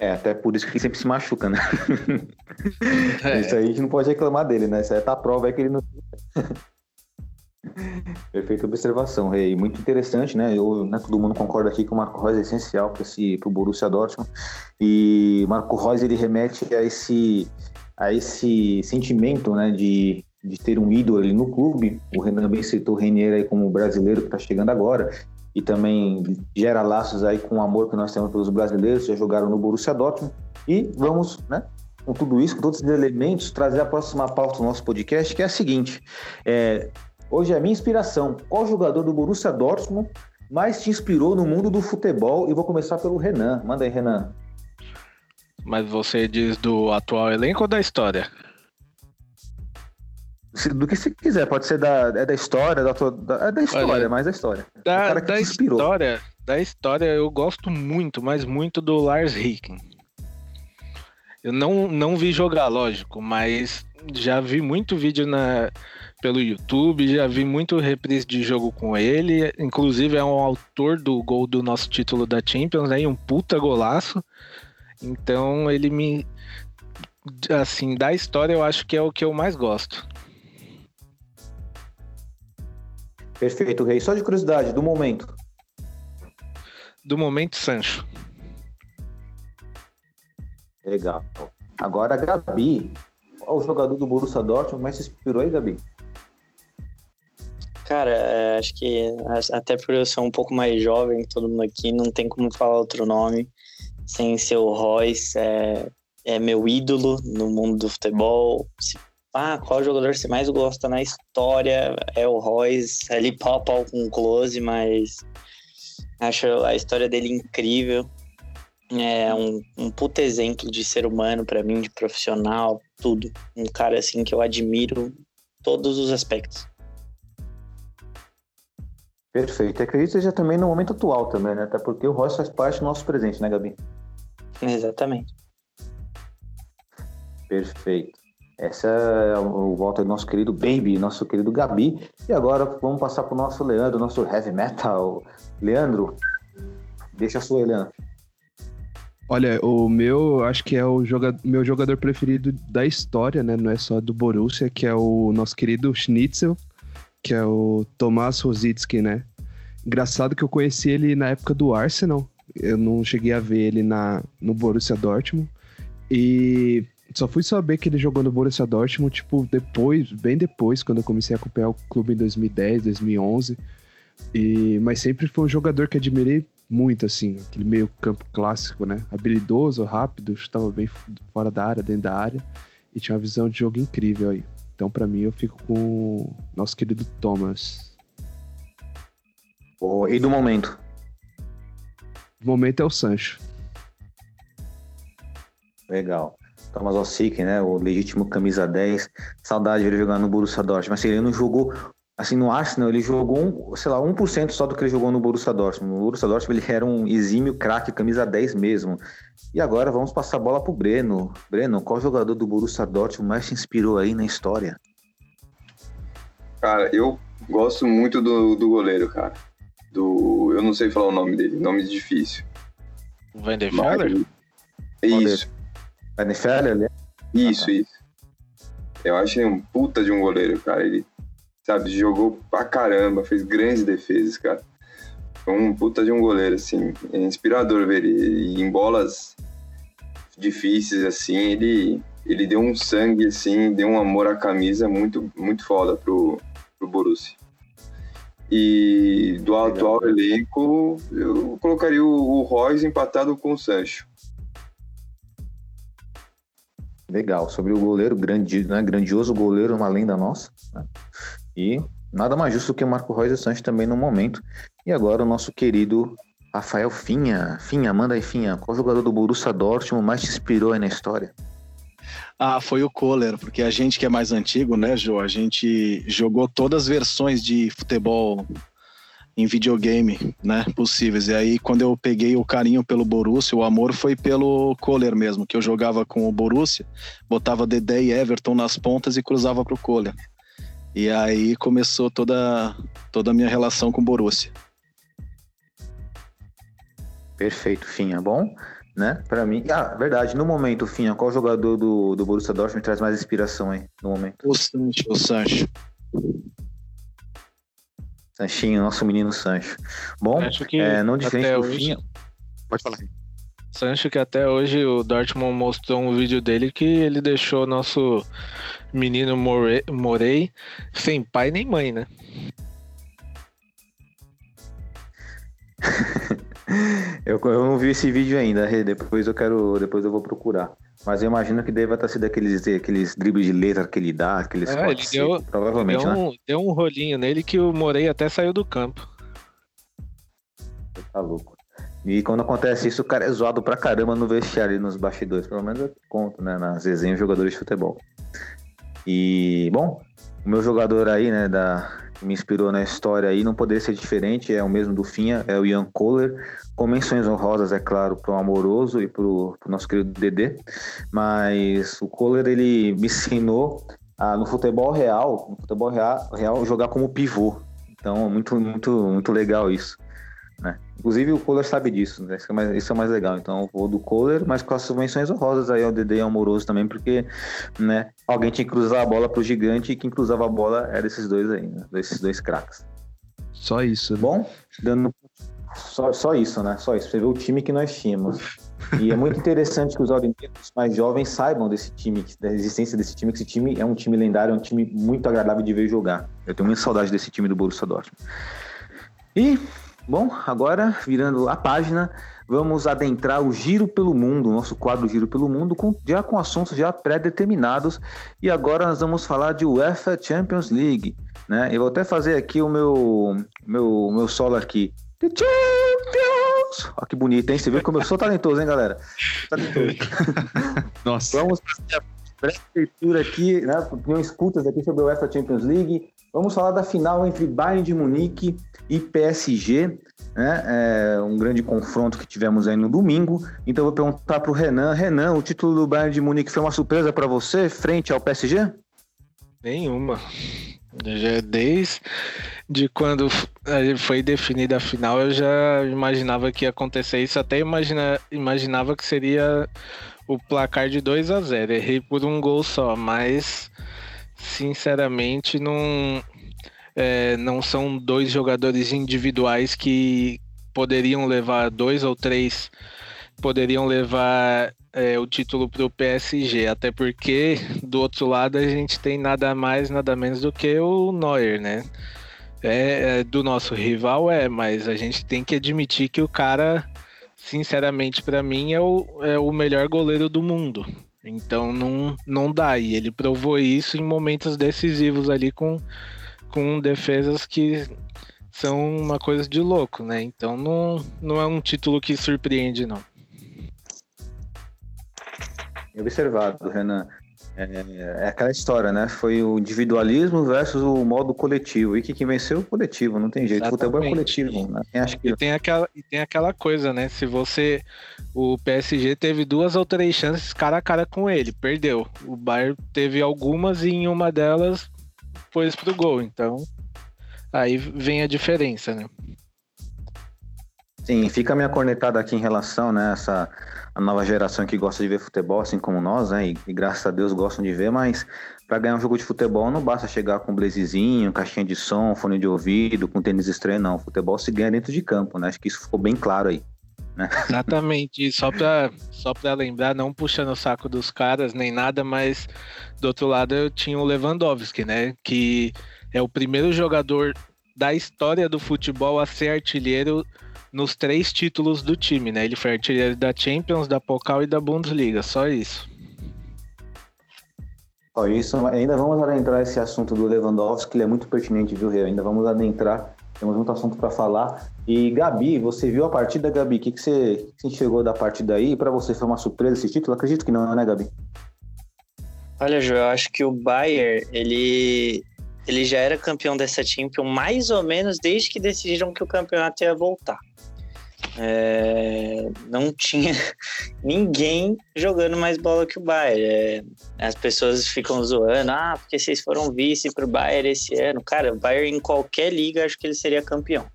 É, até por isso que ele sempre se machuca, né? [laughs] É. Isso aí a gente não pode reclamar dele, né? Isso aí tá a prova é que ele não. [laughs] Perfeita observação, Rei. Muito interessante, né? Eu, né, todo mundo concorda aqui que o Marco Reus é essencial para o Borussia Dortmund. E Marco Reus ele remete a esse, a esse sentimento, né, de, de ter um ídolo ali no clube. O Renan bem citou o Renier aí como brasileiro que está chegando agora. E também gera laços aí com o amor que nós temos pelos brasileiros, já jogaram no Borussia Dortmund. E vamos, né, com tudo isso, com todos esses elementos, trazer a próxima pauta do nosso podcast, que é a seguinte. É, Hoje é a minha inspiração. Qual jogador do Borussia Dortmund mais te inspirou no mundo do futebol? E vou começar pelo Renan. Manda aí, Renan. Mas você diz do atual elenco ou da história? do que você quiser. Pode ser da, é da história, da, da, é da história, Olha, mais da história. Da, o cara que da te inspirou. história, da história eu gosto muito, mas muito do Lars Ricken. Eu não, não vi jogar, lógico, mas já vi muito vídeo na, pelo YouTube, já vi muito reprise de jogo com ele. Inclusive é um autor do gol do nosso título da Champions, né? E um puta golaço. Então ele me. Assim, da história eu acho que é o que eu mais gosto. Perfeito, Rei. Só de curiosidade, do momento. Do momento, Sancho. Legal. Agora, Gabi. O jogador do Borussia Dortmund mais se inspirou aí, Gabi? Cara, é, acho que até por eu ser um pouco mais jovem que todo mundo aqui, não tem como falar outro nome sem ser o Royce. É, é meu ídolo no mundo do futebol. Ah, qual jogador você mais gosta na história? É o Royce. Ele pau a pau com o close, mas acho a história dele incrível. É um, um puta exemplo de ser humano pra mim, de profissional, tudo. Um cara assim que eu admiro todos os aspectos. Perfeito. Acredito que seja também no momento atual também, né? Até porque o Royce faz parte do nosso presente, né, Gabi? Exatamente. Perfeito. Essa é o volta do nosso querido Baby, nosso querido Gabi. E agora vamos passar pro nosso Leandro, nosso heavy metal. Leandro, deixa a sua, Leandro. Olha, o meu, acho que é o joga meu jogador preferido da história, né? Não é só do Borussia, que é o nosso querido Schnitzel, que é o Tomás Rosicki, né? Engraçado que eu conheci ele na época do Arsenal. Eu não cheguei a ver ele na, no Borussia Dortmund. E só fui saber que ele jogou no Borussia Dortmund, tipo, depois, bem depois, quando eu comecei a acompanhar o clube em 2010, 2011. E, mas sempre foi um jogador que admirei muito, assim, aquele meio campo clássico, né? Habilidoso, rápido, chutava bem fora da área, dentro da área, e tinha uma visão de jogo incrível aí. Então, pra mim, eu fico com o nosso querido Thomas. Oh, e do momento? O momento é o Sancho. Legal. Thomas Ossick, né? O legítimo camisa 10. Saudade de ele jogar no Borussia Dortmund. Mas ele não jogou, assim, no Arsenal, ele jogou, um, sei lá, 1% só do que ele jogou no Borussia Dortmund. No Borussia Dortmund ele era um exímio craque, camisa 10 mesmo. E agora vamos passar a bola pro Breno. Breno, qual jogador do Borussia Dortmund mais te inspirou aí na história? Cara, eu gosto muito do, do goleiro, cara. Do. Eu não sei falar o nome dele, nome difícil. Van der? Isso, Van der né? isso, isso. Eu acho ele um puta de um goleiro, cara. Ele, sabe, jogou pra caramba, fez grandes defesas, cara. Foi um puta de um goleiro, assim. É inspirador ver ele. E em bolas difíceis, assim, ele, ele deu um sangue, assim, deu um amor à camisa muito, muito foda pro, pro Borussia. E do atual elenco, eu colocaria o, o Royce empatado com o Sancho. Legal. Sobre o goleiro, grandi, né? grandioso goleiro, uma lenda nossa. né? E nada mais justo que o Marco Reus e Sanches também no momento. E agora o nosso querido Rafael Finha. Finha, manda aí, Finha. Qual jogador do Borussia Dortmund mais te inspirou aí na história? Ah, foi o Kohler, porque a gente que é mais antigo, né, Jô? A gente jogou todas as versões de futebol em videogame, né, possíveis. E aí, quando eu peguei o carinho pelo Borussia, o amor foi pelo Kohler mesmo, que eu jogava com o Borussia, botava Dedé e Everton nas pontas e cruzava pro Kohler. E aí começou toda, toda a minha relação com o Borussia. Perfeito, Finha. Bom, né? Pra mim. Ah, verdade. No momento, Finha, qual jogador do, do Borussia Dortmund traz mais inspiração aí? No momento. O Sancho, o Sancho. Sanchinho, nosso menino Sancho. Bom, Acho que é, não diferente até do hoje- Finha. Pode falar. Sancho que até hoje o Dortmund mostrou um vídeo dele que ele deixou nosso menino More- Morey sem pai nem mãe, né? [laughs] Eu, eu não vi esse vídeo ainda, depois eu quero. Depois eu vou procurar. Mas eu imagino que deva ter sido aqueles, aqueles dribles de letra que ele dá, aqueles É, ele deu- provavelmente, Deu né? um, deu um rolinho nele que o Morey até saiu do campo. Tá louco. E quando acontece isso, o cara é zoado pra caramba no vestiário nos bastidores. Pelo menos eu conto, né? Nas resenhas jogadores de futebol. E, bom, o meu jogador aí, né, da, que me inspirou na história aí, não poderia ser diferente, é o mesmo do Finha, é o Ian Kohler, com menções honrosas, é claro, pro Amoroso e pro, pro nosso querido Dedê, mas o Kohler, ele me ensinou a, no futebol real, no futebol real, real, jogar como pivô, então, muito, muito, muito legal isso. Né? Inclusive o Kohler sabe disso, né? isso, é mais, isso é mais legal. Então eu vou do Kohler, mas com as menções honrosas aí ao Dedê e Amoroso também, porque né, alguém tinha que cruzar a bola pro gigante e quem cruzava a bola era esses dois aí, né? esses dois craques. Só isso. Né? Bom, dando só, só isso, né? Só isso. Você vê o time que nós tínhamos. E é muito interessante que os aurinegros mais jovens saibam desse time, da existência desse time, que esse time é um time lendário, é um time muito agradável de ver jogar. Eu tenho muita saudade desse time do Borussia Dortmund. E Bom, agora virando a página, vamos adentrar o Giro pelo Mundo, nosso quadro Giro pelo Mundo, com, já com assuntos já pré-determinados. E agora nós vamos falar de UEFA Champions League. Né? Eu vou até fazer aqui o meu, meu, meu solo aqui. The Champions! Olha que bonito, hein? Você viu como eu sou talentoso, hein, galera? Talentoso. [laughs] Nossa. Vamos fazer a pré-leitura aqui, né? Opinião escutas aqui sobre a UEFA Champions League. Vamos falar da final entre Bayern de Munique e PSG, né? É um grande confronto que tivemos aí no domingo. Então vou perguntar para o Renan. Renan, o título do Bayern de Munique foi uma surpresa para você frente ao PSG? Nenhuma. Desde de quando foi definida a final, eu já imaginava que ia acontecer isso. Até imagina, imaginava que seria o placar de 2 a 0 Errei por um gol só, mas sinceramente não, é, não são dois jogadores individuais que poderiam levar dois ou três poderiam levar é, o título para o PSG, até porque do outro lado a gente tem nada mais, nada menos do que o Neuer, né? É, é do nosso rival é, mas a gente tem que admitir que o cara, sinceramente, para mim é o, é o melhor goleiro do mundo. Então não, não dá. E ele provou isso em momentos decisivos ali com, com defesas que são uma coisa de louco, né? Então não, não é um título que surpreende, não. Observado, Renan. É, é, aquela história, né? Foi o individualismo versus o modo coletivo. E que, que venceu o coletivo, não tem jeito. Exatamente. Futebol é coletivo. Né? Acho que... e, tem aquela, e tem aquela coisa, né? Se você. O PSG teve duas ou três chances cara a cara com ele, perdeu. O Bayern teve algumas e em uma delas pôs pro gol. Então, aí vem a diferença, né? Sim, fica a minha cornetada aqui em relação, né, essa a nova geração que gosta de ver futebol, assim como nós, né, e, e graças a Deus gostam de ver, mas para ganhar um jogo de futebol não basta chegar com blazezinho, caixinha de som, fone de ouvido, com tênis estranho, não. Futebol se ganha dentro de campo, né? Acho que isso ficou bem claro aí. Né? [laughs] Exatamente, só para só lembrar, não puxando o saco dos caras nem nada, mas do outro lado eu tinha o Lewandowski, né? Que é o primeiro jogador da história do futebol a ser artilheiro nos três títulos do time, né? Ele foi artilheiro da Champions, da Pokal e da Bundesliga, só isso. Ó, isso ainda vamos adentrar esse assunto do Lewandowski, que ele é muito pertinente, viu, Rio? Ainda vamos adentrar, temos muito assunto para falar. E Gabi, você viu a partida, Gabi? O que, que, você, que você chegou da partida aí? Para você foi uma surpresa esse título? Acredito que não, né, Gabi? Olha, Ju, eu acho que o Bayern, ele, ele já era campeão dessa Champions mais ou menos desde que decidiram que o campeonato ia voltar. É, não tinha [laughs] ninguém jogando mais bola que o Bayern. É, as pessoas ficam zoando, ah, porque vocês foram vice pro Bayern esse ano. Cara, o Bayern em qualquer liga acho que ele seria campeão.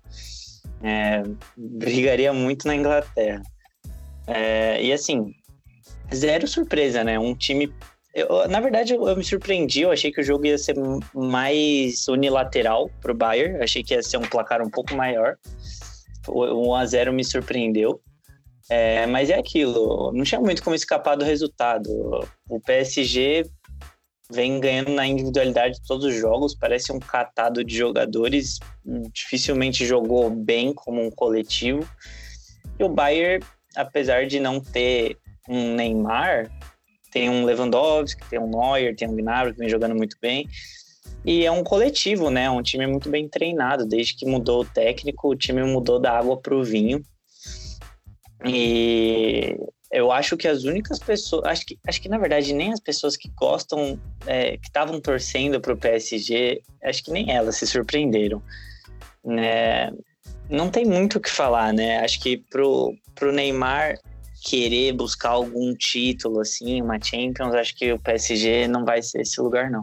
É, brigaria muito na Inglaterra. É, e assim, zero surpresa, né? Um time. Eu, na verdade, eu, eu, me surpreendi. Eu achei que o jogo ia ser mais unilateral pro Bayern. achei que ia ser um placar um pouco maior. O 1x0 me surpreendeu. É, mas é aquilo, não tinha muito como escapar do resultado. O PSG vem ganhando na individualidade de todos os jogos, parece um catado de jogadores, dificilmente jogou bem como um coletivo. E o Bayern, apesar de não ter um Neymar, tem um Lewandowski, tem um Neuer, tem um Gnabry que vem jogando muito bem. E é um coletivo, né? Um time muito bem treinado. Desde que mudou o técnico, o time mudou da água para o vinho. E eu acho que as únicas pessoas, acho que, acho que na verdade nem as pessoas que gostam, é, que estavam torcendo para o PSG, acho que nem elas se surpreenderam. Né? Não tem muito o que falar, né? Acho que pro, pro Neymar querer buscar algum título, assim, uma Champions, acho que o PSG não vai ser esse lugar, não.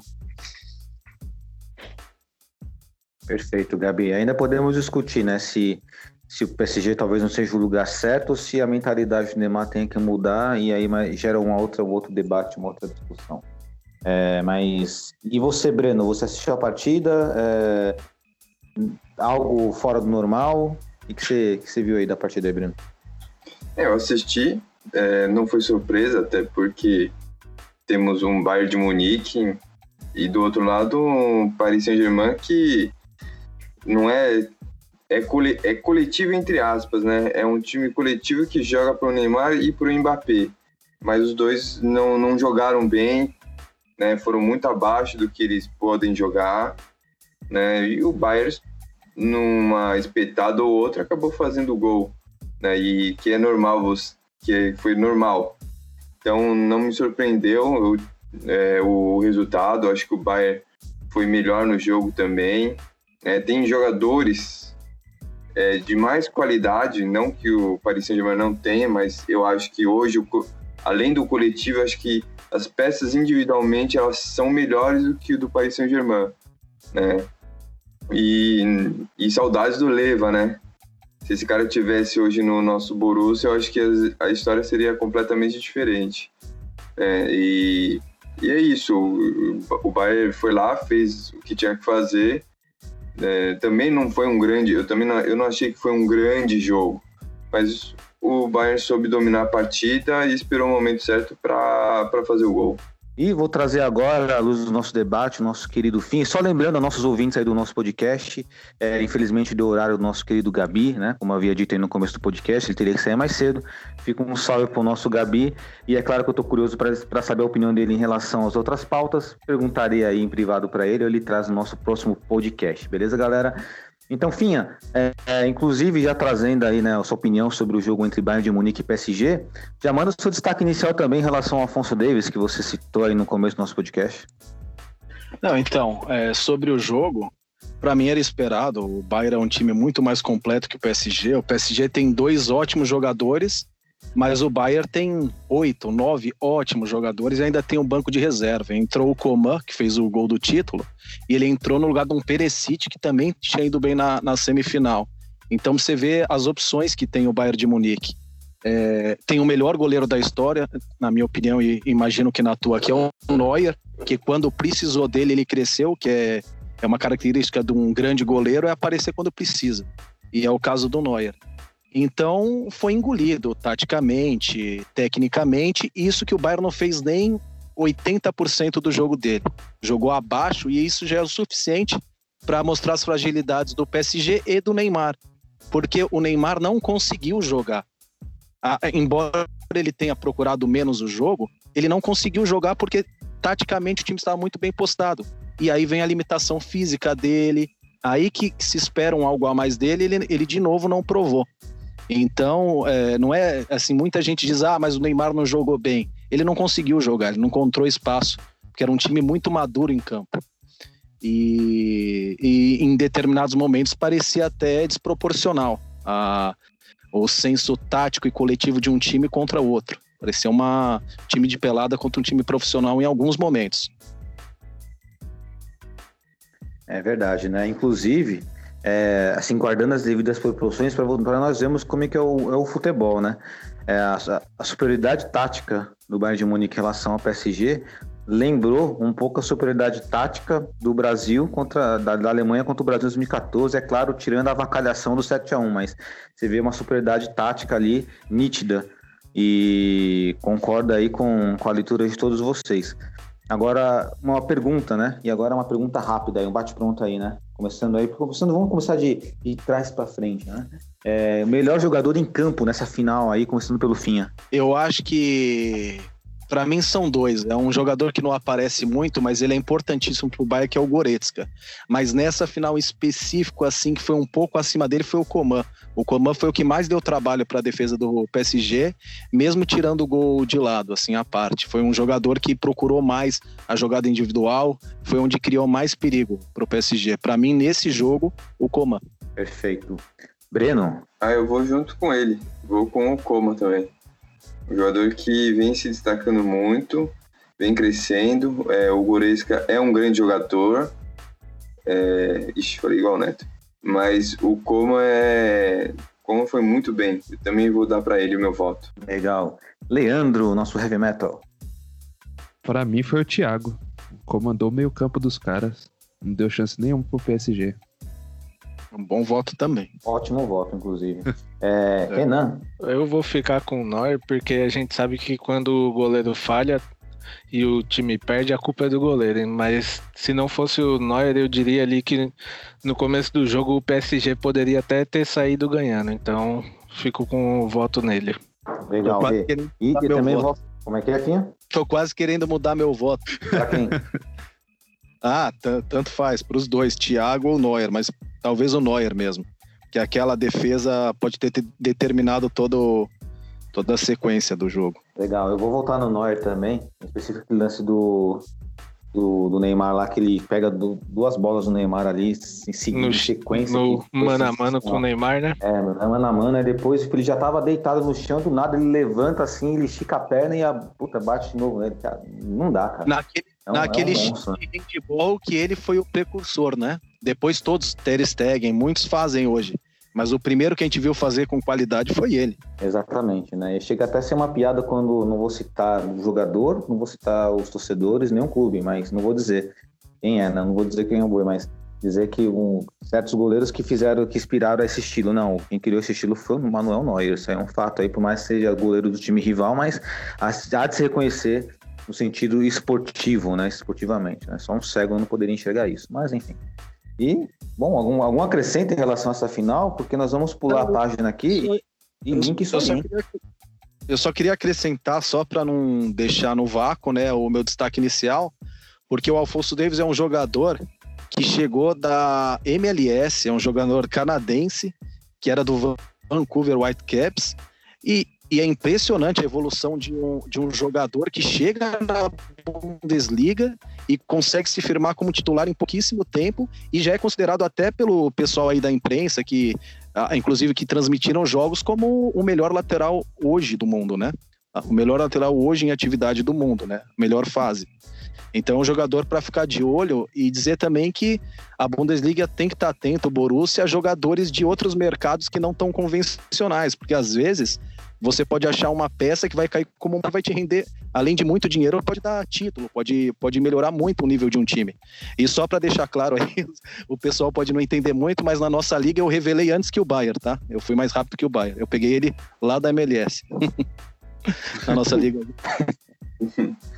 Perfeito, Gabi. Ainda podemos discutir, né, se, se o PSG talvez não seja o lugar certo ou se a mentalidade do Neymar tem que mudar e aí gera uma outra, um outro debate, uma outra discussão. É, mas e você, Breno? Você assistiu a partida? É, algo fora do normal? O que você, que você viu aí da partida aí, Breno? É, eu assisti, é, não foi surpresa, até porque temos um Bayern de Munique e do outro lado um Paris Saint-Germain que não é é, cole, é coletivo entre aspas, né? É um time coletivo que joga para o Neymar e para o Mbappé, mas os dois não, não jogaram bem, né? Foram muito abaixo do que eles podem jogar, né? E o Bayern numa espetada ou outra acabou fazendo gol né? E que é normal, que foi normal. Então não me surpreendeu eu, é, o resultado. Acho que o Bayern foi melhor no jogo também. É, tem jogadores é, de mais qualidade, não que o Paris Saint-Germain não tenha, mas eu acho que hoje, além do coletivo, acho que as peças individualmente elas são melhores do que o do Paris Saint-Germain, né? E, e saudades do Leva, né? se esse cara tivesse hoje no nosso Borussia, eu acho que a, história seria completamente diferente. É, e, e, é isso, o, o Bayern foi lá, fez o que tinha que fazer. É, também não foi um grande, eu também não, eu não achei que foi um grande jogo, mas o Bayern soube dominar a partida e esperou o momento certo para fazer o gol. E vou trazer agora, à luz do nosso debate, o nosso querido fim. Só lembrando a nossos ouvintes aí do nosso podcast, é, infelizmente deu horário do nosso querido Gabi, né? Como havia dito aí no começo do podcast, ele teria que sair mais cedo. Fica um salve pro nosso Gabi. E é claro que eu tô curioso para saber a opinião dele em relação às outras pautas. Perguntarei aí em privado para ele, ou ele traz no nosso próximo podcast. Beleza, galera? Então, Finha, é, é, inclusive já trazendo aí né, a sua opinião sobre o jogo entre Bayern de Munique e PSG, já manda o seu destaque inicial também em relação ao Afonso Davis, que você citou aí no começo do nosso podcast. Não, então, é, sobre o jogo, para mim era esperado. O Bayern é um time muito mais completo que o PSG. O PSG tem dois ótimos jogadores mas o Bayern tem oito, nove ótimos jogadores e ainda tem um banco de reserva. Entrou o Coman, que fez o gol do título, e ele entrou no lugar de um Perisic, que também tinha ido bem na, na semifinal. Então você vê as opções que tem o Bayern de Munique. É, tem o melhor goleiro da história, na minha opinião, e imagino que na tua, que é o Neuer, que quando precisou dele, ele cresceu, que é, é uma característica de um grande goleiro, é aparecer quando precisa. E é o caso do Neuer. Então foi engolido taticamente, tecnicamente, isso que o Bayern não fez nem 80% do jogo dele. Jogou abaixo e isso já é o suficiente para mostrar as fragilidades do PSG e do Neymar, porque o Neymar não conseguiu jogar. Ah, embora ele tenha procurado menos o jogo, ele não conseguiu jogar porque taticamente o time estava muito bem postado. E aí vem a limitação física dele, aí que se espera um algo a mais dele, ele, ele de novo não provou. Então, é, não é assim, muita gente diz, ah, mas o Neymar não jogou bem. Ele não conseguiu jogar, ele não encontrou espaço, porque era um time muito maduro em campo. E, e em determinados momentos parecia até desproporcional a, o senso tático e coletivo de um time contra o outro. Parecia um time de pelada contra um time profissional em alguns momentos. É verdade, né? Inclusive, é, assim, guardando as devidas proporções, para nós vermos como é que é o, é o futebol, né? É, a, a, superioridade tática do Bayern de Munique em relação ao PSG lembrou um pouco a superioridade tática do Brasil contra da, da, Alemanha contra o Brasil em 2014, é claro, tirando a avacalhação do 7 a 1 mas você vê uma superioridade tática ali nítida e concorda aí com, com a leitura de todos vocês. Agora, uma pergunta, né? E agora uma pergunta rápida, um bate-pronto aí, né? Começando aí, começando, vamos começar de, de trás para frente, né? É, melhor jogador em campo nessa final aí, começando pelo Finha. Eu acho que Para mim são dois. É um jogador que não aparece muito, mas ele é importantíssimo pro Bayern, que é o Goretzka. Mas nessa final específico, assim, que foi um pouco acima dele, foi o Coman. O Coman foi o que mais deu trabalho para a defesa do PSG, mesmo tirando o gol de lado, assim, à parte. Foi um jogador que procurou mais a jogada individual, foi onde criou mais perigo pro PSG. Para mim, nesse jogo, o Coman. Perfeito. Breno? Ah, eu vou junto com ele. Vou com o Coma também. Um jogador que vem se destacando muito, vem crescendo. É, o Goretzka é um grande jogador. É... Ixi, falei igual o Neto. Mas o Coma é. Como foi muito bem. Eu também vou dar para ele o meu voto. Legal. Leandro, nosso heavy metal. Para mim foi o Thiago. Comandou o meio campo dos caras. Não deu chance nenhuma pro PSG. Um bom voto também. Ótimo voto, inclusive. [laughs] É, Renan? Eu vou ficar com o Neuer, porque a gente sabe que quando o goleiro falha e o time perde, a culpa é do goleiro. hein? Mas se não fosse o Neuer, eu diria ali que no começo do jogo o PSG poderia até ter saído ganhando. Então, fico com o voto nele. Legal. E, e também voto. voto. Como é que é, Finha? Tô quase querendo mudar meu voto. Pra quem? [laughs] Ah, tan- tanto faz, para os dois, Thiago ou Neuer, mas talvez o Neuer mesmo. Que aquela defesa pode ter te- determinado todo, toda a sequência do jogo. Legal, eu vou voltar no Neuer também, em específico aquele lance do, do, do Neymar lá, que ele pega du- duas bolas do Neymar ali em, se- No, sequência. no que mano a mano com o. Neymar, né? É, mano a mano, aí depois tipo, ele já tava deitado no chão, do nada ele levanta assim, ele estica a perna e a puta bate de novo nele, cara. Não dá, cara. Naquele, É um- naquele é um estilo monstro, de handball que ele foi o precursor, né? Depois todos, Ter Stegen, muitos fazem hoje. Mas o primeiro que a gente viu fazer com qualidade foi ele. Exatamente, né? E chega até a ser uma piada quando não vou citar o jogador, não vou citar os torcedores, nem o clube, mas não vou dizer quem é, né? Não vou dizer quem é o boi, mas dizer que um, certos goleiros que fizeram, que inspiraram esse estilo. Não, quem criou esse estilo foi o Manuel Neuer. Isso é um fato aí, por mais que seja goleiro do time rival, mas há de se reconhecer no sentido esportivo, né? Esportivamente, né? Só um cego não poderia enxergar isso. Mas enfim. E, bom, algum, algum acrescento em relação a essa final? Porque nós vamos pular a página aqui e, e link isso aí. eu só queria acrescentar, só para não deixar no vácuo, né, o meu destaque inicial, porque o Alfonso Davis é um jogador que chegou da MLS, é um jogador canadense, que era do Vancouver Whitecaps, e, e é impressionante a evolução de um, de um jogador que chega na Bundesliga e consegue se firmar como titular em pouquíssimo tempo e já é considerado até pelo pessoal aí da imprensa que ah, inclusive que transmitiram jogos como o melhor lateral hoje do mundo, né? Ah, O melhor lateral hoje em atividade do mundo, né? Melhor fase. Então, é um jogador para ficar de olho e dizer também que a Bundesliga tem que estar atento, o Borussia, a jogadores de outros mercados que não tão convencionais, porque às vezes você pode achar uma peça que vai cair como vai te render, além de muito dinheiro, pode dar título, pode, pode melhorar muito o nível de um time. E só para deixar claro aí, [laughs] o pessoal pode não entender muito, mas na nossa liga eu revelei antes que o Bayern, tá? Eu fui mais rápido que o Bayern. Eu peguei ele lá da MLS. [laughs] na nossa liga. [laughs]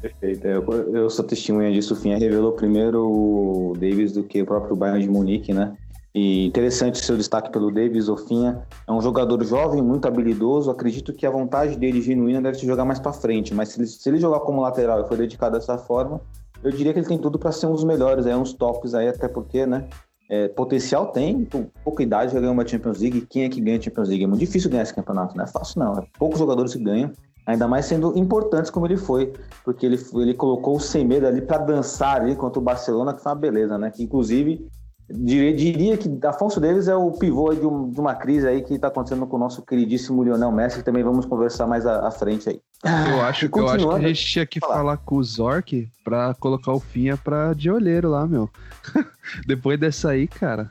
Perfeito. Eu, eu sou testemunha disso. O Finha revelou primeiro o Davis do que o próprio Bayern de Munique, né? E interessante seu destaque pelo Davis, o Finha. É um jogador jovem, muito habilidoso. Acredito que a vontade dele genuína deve se jogar mais para frente. Mas se ele, se ele jogar como lateral e for dedicado dessa forma, eu diria que ele tem tudo para ser um dos melhores, aí, uns tops aí, até porque, né? é, potencial tem, com pouca idade já ganhou uma Champions League. Quem é que ganha a Champions League? É muito difícil ganhar esse campeonato, não é fácil não. É poucos jogadores que ganham, ainda mais sendo importantes como ele foi, porque ele, ele colocou o sem medo ali para dançar ali contra o Barcelona, que foi uma beleza, né? Que inclusive diria, diria que Afonso Davis é o pivô aí de, um- de uma crise aí que está acontecendo com o nosso queridíssimo Lionel Messi, que também vamos conversar mais à, à frente aí. Eu acho, E eu acho que a gente tinha que Fala. falar com o Zork pra colocar o Finha pra de olheiro lá, meu. [laughs] Depois dessa aí, cara.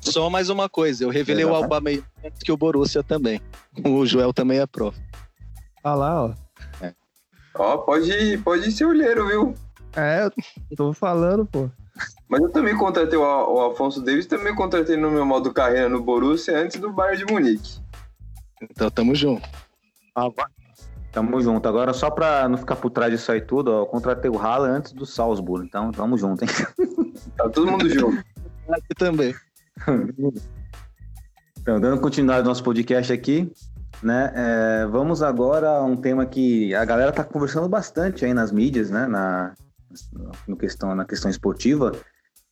Só mais uma coisa, eu revelei Exato. o Aubameyang antes que o Borussia também. O Joel também é prova. Ah lá, ó. Ó, pode, pode ser olheiro, viu? É, eu tô falando, pô. Mas eu também contratei o, Al- o Alfonso Davis, também contratei no meu modo carreira no Borussia antes do Bayern de Munique. Então tamo junto. Tamo junto. Agora, só pra não ficar por trás disso aí tudo, ó, eu contratei o Haaland antes do Salzburg. Então, tamo junto, hein? [laughs] Tá todo mundo junto. [laughs] Aqui também. Então, dando continuidade ao nosso podcast aqui, né? É, vamos agora a um tema que a galera tá conversando bastante aí nas mídias, né? Na, no questão, na questão esportiva.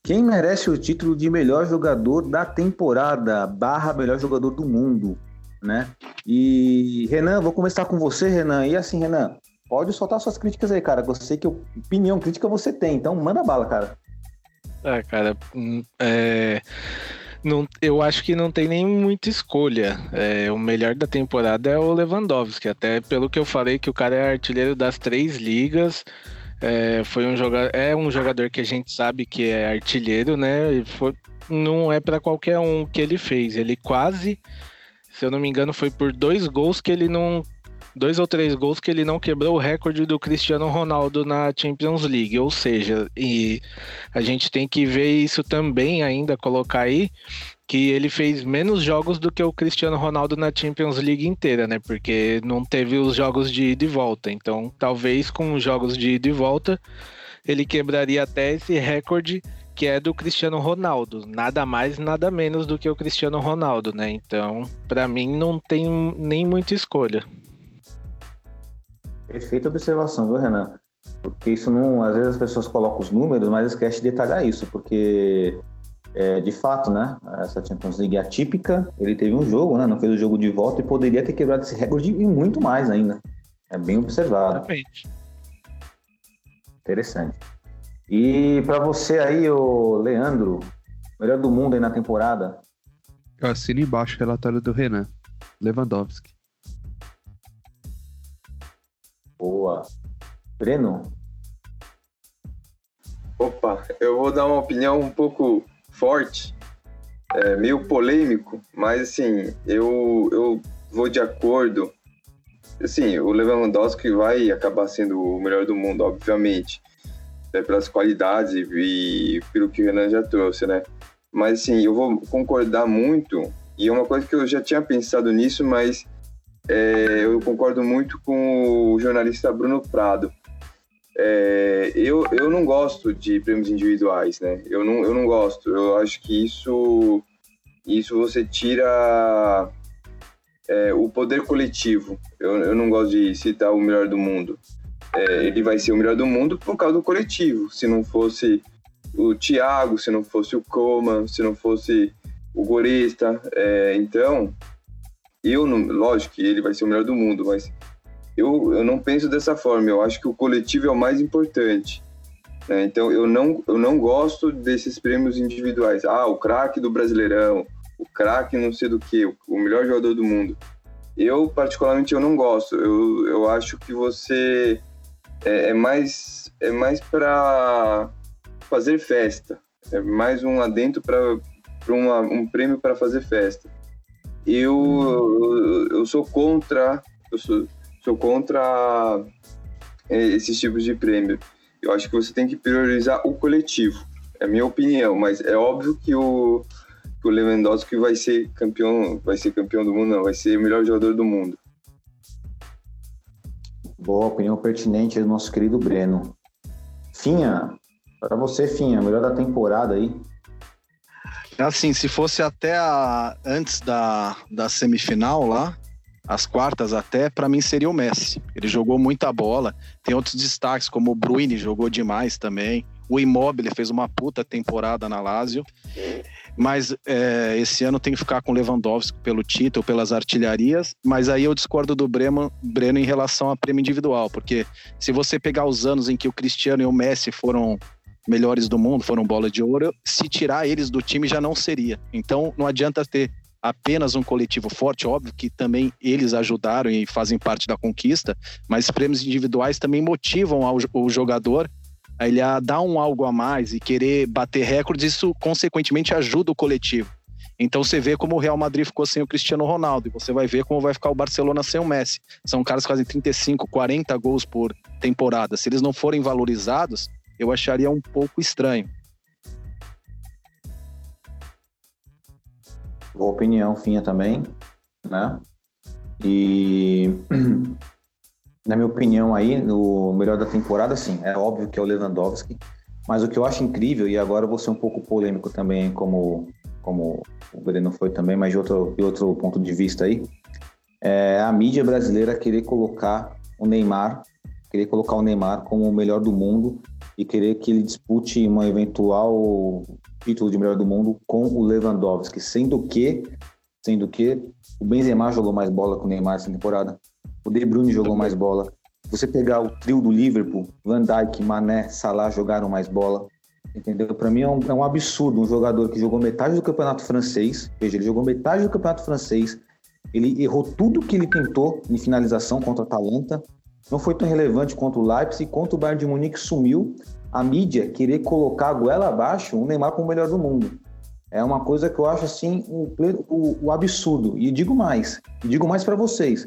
Quem merece o título de melhor jogador da temporada, barra melhor jogador do mundo, né? E Renan, vou começar com você, Renan. E assim, Renan, pode soltar suas críticas aí, cara. Eu sei que opinião crítica você tem, então manda bala, cara. É, cara, é, não, eu acho que não tem nem muita escolha. É, o melhor da temporada é o Lewandowski, até pelo que eu falei que o cara é artilheiro das três ligas. É, foi um jogador, é um jogador que a gente sabe que é artilheiro, né? E foi, não é para qualquer um que ele fez. Ele quase, se eu não me engano, foi por dois gols que ele não dois ou três gols que ele não quebrou o recorde do Cristiano Ronaldo na Champions League. Ou seja, e a gente tem que ver isso também ainda, colocar aí, que ele fez menos jogos do que o Cristiano Ronaldo na Champions League inteira, né? Porque não teve os jogos de ida e volta. Então, talvez com os jogos de ida e volta, ele quebraria até esse recorde que é do Cristiano Ronaldo, nada mais, nada menos do que o Cristiano Ronaldo, né? Então, para mim não tem nem muita escolha. Perfeita observação, viu, Renan? Porque isso não. Às vezes as pessoas colocam os números, mas esquece de detalhar isso, porque é, de fato, né? Essa Champions League atípica, ele teve um jogo, né? Não fez o jogo de volta e poderia ter quebrado esse recorde e muito mais ainda. É bem observado. Exatamente. Interessante. E para você aí, o Leandro, melhor do mundo aí na temporada? Eu assino embaixo o relatório do Renan. Lewandowski. Boa. Breno? Opa, eu vou dar uma opinião um pouco forte, é, meio polêmico, mas assim, eu, eu vou de acordo. Assim, o Lewandowski vai acabar sendo o melhor do mundo, obviamente, é, pelas qualidades e pelo que o Renan já trouxe, né? Mas assim, eu vou concordar muito, e é uma coisa que eu já tinha pensado nisso, mas é, eu concordo muito com o jornalista Bruno Prado. É, eu, eu não gosto de prêmios individuais, né? Eu não, eu não gosto. Eu acho que isso, isso você tira é, o poder coletivo. Eu, eu não gosto de citar o melhor do mundo. É, ele vai ser o melhor do mundo por causa do coletivo. Se não fosse o Thiago, se não fosse o Coman, se não fosse o Gorista. É, então, eu, não, lógico que ele vai ser o melhor do mundo, mas eu, eu não penso dessa forma. Eu acho que o coletivo é o mais importante. Né? Então, eu não, eu não gosto desses prêmios individuais. Ah, o craque do Brasileirão, o craque não sei do que, o melhor jogador do mundo. Eu, particularmente, eu não gosto. Eu, eu acho que você é, é mais, é mais para fazer festa. É mais um adentro para um prêmio para fazer festa eu, eu sou contra, eu sou, sou contra é, esses tipos de prêmio. Eu acho que você tem que priorizar o coletivo. É a minha opinião, mas é óbvio que o, que o Lewandowski vai ser campeão, vai ser campeão do mundo, não, vai ser o melhor jogador do mundo. Boa opinião pertinente do nosso querido Breno. Finha, para você, Finha, melhor da temporada aí. Assim, se fosse até a, antes da, da semifinal lá, as quartas até, para mim seria o Messi. Ele jogou muita bola. Tem outros destaques, como o Bruyne jogou demais também. O Immobile fez uma puta temporada na Lazio. Mas é, esse ano tem que ficar com Lewandowski pelo título, pelas artilharias. Mas aí eu discordo do Breno, Breno em relação a prêmio individual, porque se você pegar os anos em que o Cristiano e o Messi foram melhores do mundo, foram bola de ouro. Se tirar eles do time já não seria. Então não adianta ter apenas um coletivo forte, óbvio que também eles ajudaram e fazem parte da conquista, mas prêmios individuais também motivam o jogador a ele a dar um algo a mais e querer bater recordes, isso consequentemente ajuda o coletivo. Então você vê como o Real Madrid ficou sem o Cristiano Ronaldo e você vai ver como vai ficar o Barcelona sem o Messi. São caras que fazem 35, 40 gols por temporada. Se eles não forem valorizados, eu acharia um pouco estranho. Boa opinião, Finha também, né? E [clears throat] na minha opinião aí, no melhor da temporada, sim, é óbvio que é o Lewandowski, mas o que eu acho incrível, e agora eu vou ser um pouco polêmico também, como, como o Breno foi também, mas de outro, de outro ponto de vista aí, é a mídia brasileira querer colocar o Neymar, querer colocar o Neymar como o melhor do mundo e querer que ele dispute uma eventual título de melhor do mundo com o Lewandowski, sendo que, sendo que o Benzema jogou mais bola que o Neymar essa temporada, o De Bruyne jogou mais bola. Você pegar o trio do Liverpool, Van Dijk, Mané, Salah jogaram mais bola. Entendeu? Para mim é um, é um absurdo um jogador que jogou metade do campeonato francês. Veja, ele jogou metade do campeonato francês. Ele errou tudo que ele tentou em finalização contra a Atalanta. Não foi tão relevante contra o Leipzig. Contra o Bayern de Munique sumiu. A mídia querer colocar a goela abaixo o Neymar como o melhor do mundo. É uma coisa que eu acho assim o, o, o absurdo. E digo mais, digo mais para vocês.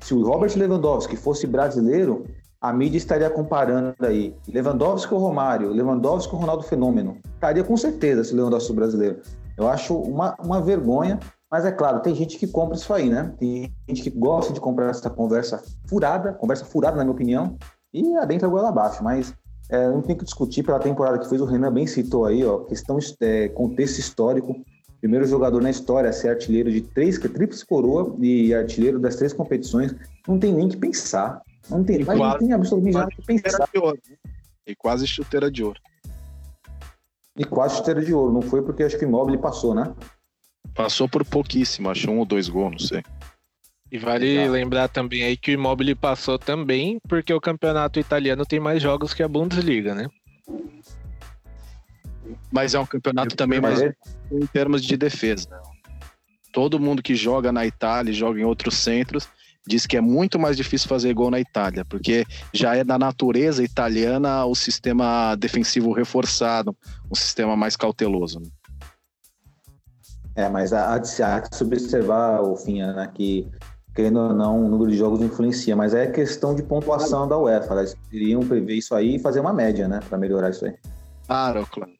Se o Robert Lewandowski fosse brasileiro, a mídia estaria comparando aí Lewandowski com o Romário, Lewandowski com o Ronaldo Fenômeno. Estaria com certeza se o Lewandowski brasileiro. Eu acho uma, uma vergonha, mas é claro, tem gente que compra isso aí, né? Tem gente que gosta de comprar essa conversa furada, conversa furada, na minha opinião, e adentra a goela abaixo. Mas é, não tem que discutir pela temporada que fez, o Renan bem citou aí, ó, questão, é, contexto histórico. Primeiro jogador na história a ser artilheiro de três, tríplice coroa e artilheiro das três competições. Não tem nem que pensar. Não tem, quase, não tem absolutamente nada que pensar. Né? E quase chuteira de ouro. E quase chuteira de ouro. Não foi porque acho que o Immobile passou, né? Passou por pouquíssimo, achou um ou dois gols, não sei. E vale lembrar também aí que o Immobile passou também porque o campeonato italiano tem mais jogos que a Bundesliga, né? Mas é um campeonato também mais em termos de defesa. Todo mundo que joga na Itália, joga em outros centros, diz que é muito mais difícil fazer gol na Itália, porque já é da natureza italiana o sistema defensivo reforçado, um sistema mais cauteloso. Né? É, mas há de, há de se observar, o Finha, né, que querendo ou não, o número de jogos influencia, mas é questão de pontuação da UEFA. Eles iriam prever isso aí e fazer uma média, né, para melhorar isso aí. Claro, claro.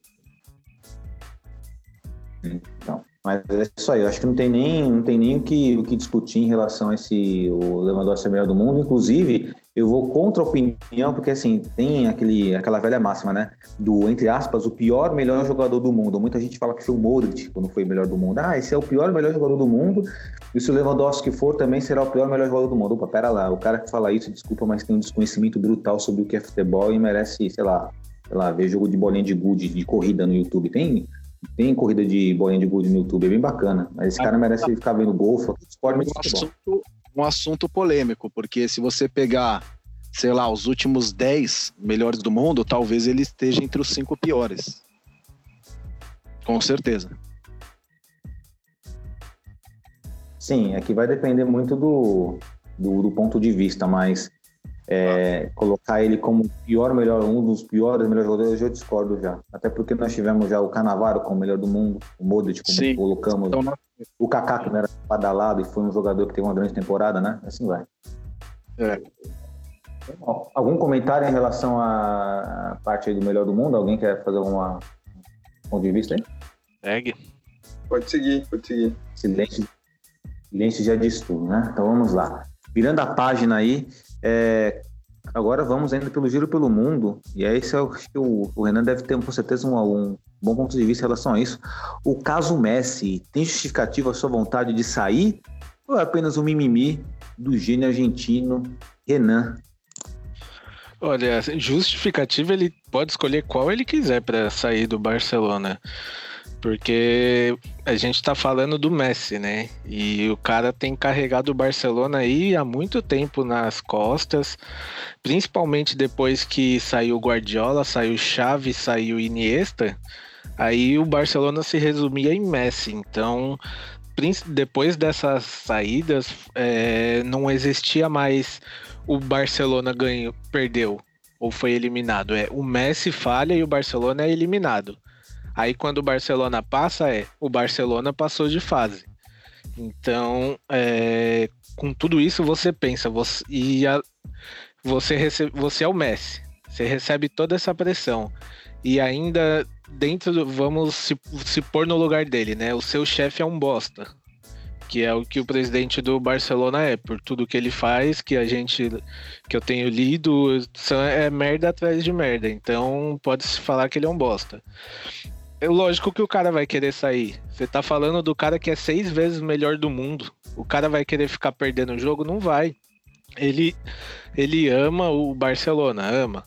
Então, mas é isso aí. Eu acho que não tem nem, não tem nem o, que, o que discutir em relação a esse o Lewandowski ser melhor do mundo. Inclusive, eu vou contra a opinião, porque assim, tem aquele, aquela velha máxima, né? Do, entre aspas, o pior melhor jogador do mundo. Muita gente fala que foi o Modric quando foi o melhor do mundo. Ah, esse é o pior melhor jogador do mundo. E se o Lewandowski for, também será o pior melhor jogador do mundo. Opa, pera lá. O cara que fala isso, desculpa, mas tem um desconhecimento brutal sobre o que é futebol e merece, sei lá, sei lá, ver jogo de bolinha de gude, de corrida no YouTube. Tem tem corrida de bolinha de gude no YouTube, é bem bacana. Mas esse cara merece ficar vendo golfe, esporte assunto, um assunto polêmico, porque se você pegar, sei lá, os últimos 10 melhores do mundo, talvez ele esteja entre os cinco piores. Com certeza. Sim, é que vai depender muito do, do, do ponto de vista, mas é, colocar ele como pior melhor, um dos piores melhores jogadores, eu discordo já. Até porque nós tivemos já o Canavaro como melhor do mundo, o Modric como Sim. colocamos, então, o Kaká que não era badalado e foi um jogador que teve uma grande temporada, né? Assim vai. É. Algum comentário em relação à parte do melhor do mundo? Alguém quer fazer alguma ponto de vista aí? Segue. Pode seguir, pode seguir. Silêncio, silêncio já diz tudo, né? Então vamos lá. Virando a página aí, é, agora vamos ainda pelo giro pelo mundo, e aí é o, o Renan deve ter com certeza um, um, bom ponto de vista em relação a isso. O caso Messi tem justificativa a sua vontade de sair ou é apenas um mimimi do gênio argentino Renan? Olha, justificativa ele pode escolher qual ele quiser para sair do Barcelona. Porque a gente tá falando do Messi, né? E o cara tem carregado o Barcelona aí há muito tempo nas costas, principalmente depois que saiu Guardiola, saiu Xavi, saiu Iniesta. Aí o Barcelona se resumia em Messi. Então, depois dessas saídas, é, não existia mais o Barcelona ganhou, perdeu ou foi eliminado. É o Messi falha e o Barcelona é eliminado. Aí quando o Barcelona passa, é o Barcelona passou de fase. Então, é, com tudo isso você pensa, você, e a, você, recebe, você é o Messi, você recebe toda essa pressão. E ainda dentro do, vamos se, se pôr no lugar dele, né? O seu chefe é um bosta. Que é o que o presidente do Barcelona é, por tudo que ele faz, que a gente que eu tenho lido, é merda atrás de merda. Então pode se falar que ele é um bosta. É lógico que o cara vai querer sair. Você tá falando do cara que é seis vezes melhor do mundo. O cara vai querer ficar perdendo o jogo? Não vai. Ele, ele ama o Barcelona, ama.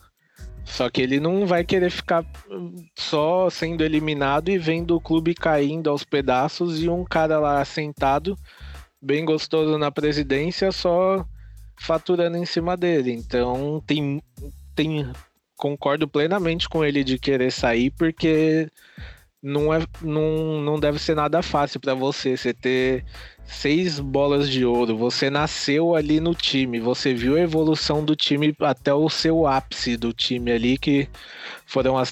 Só que ele não vai querer ficar só sendo eliminado e vendo o clube caindo aos pedaços e um cara lá sentado, bem gostoso na presidência, só faturando em cima dele. Então tem, tem concordo plenamente com ele de querer sair, porque não, é, não, não deve ser nada fácil para você. Você ter seis bolas de ouro, você nasceu ali no time, você viu a evolução do time até o seu ápice do time ali, que foram as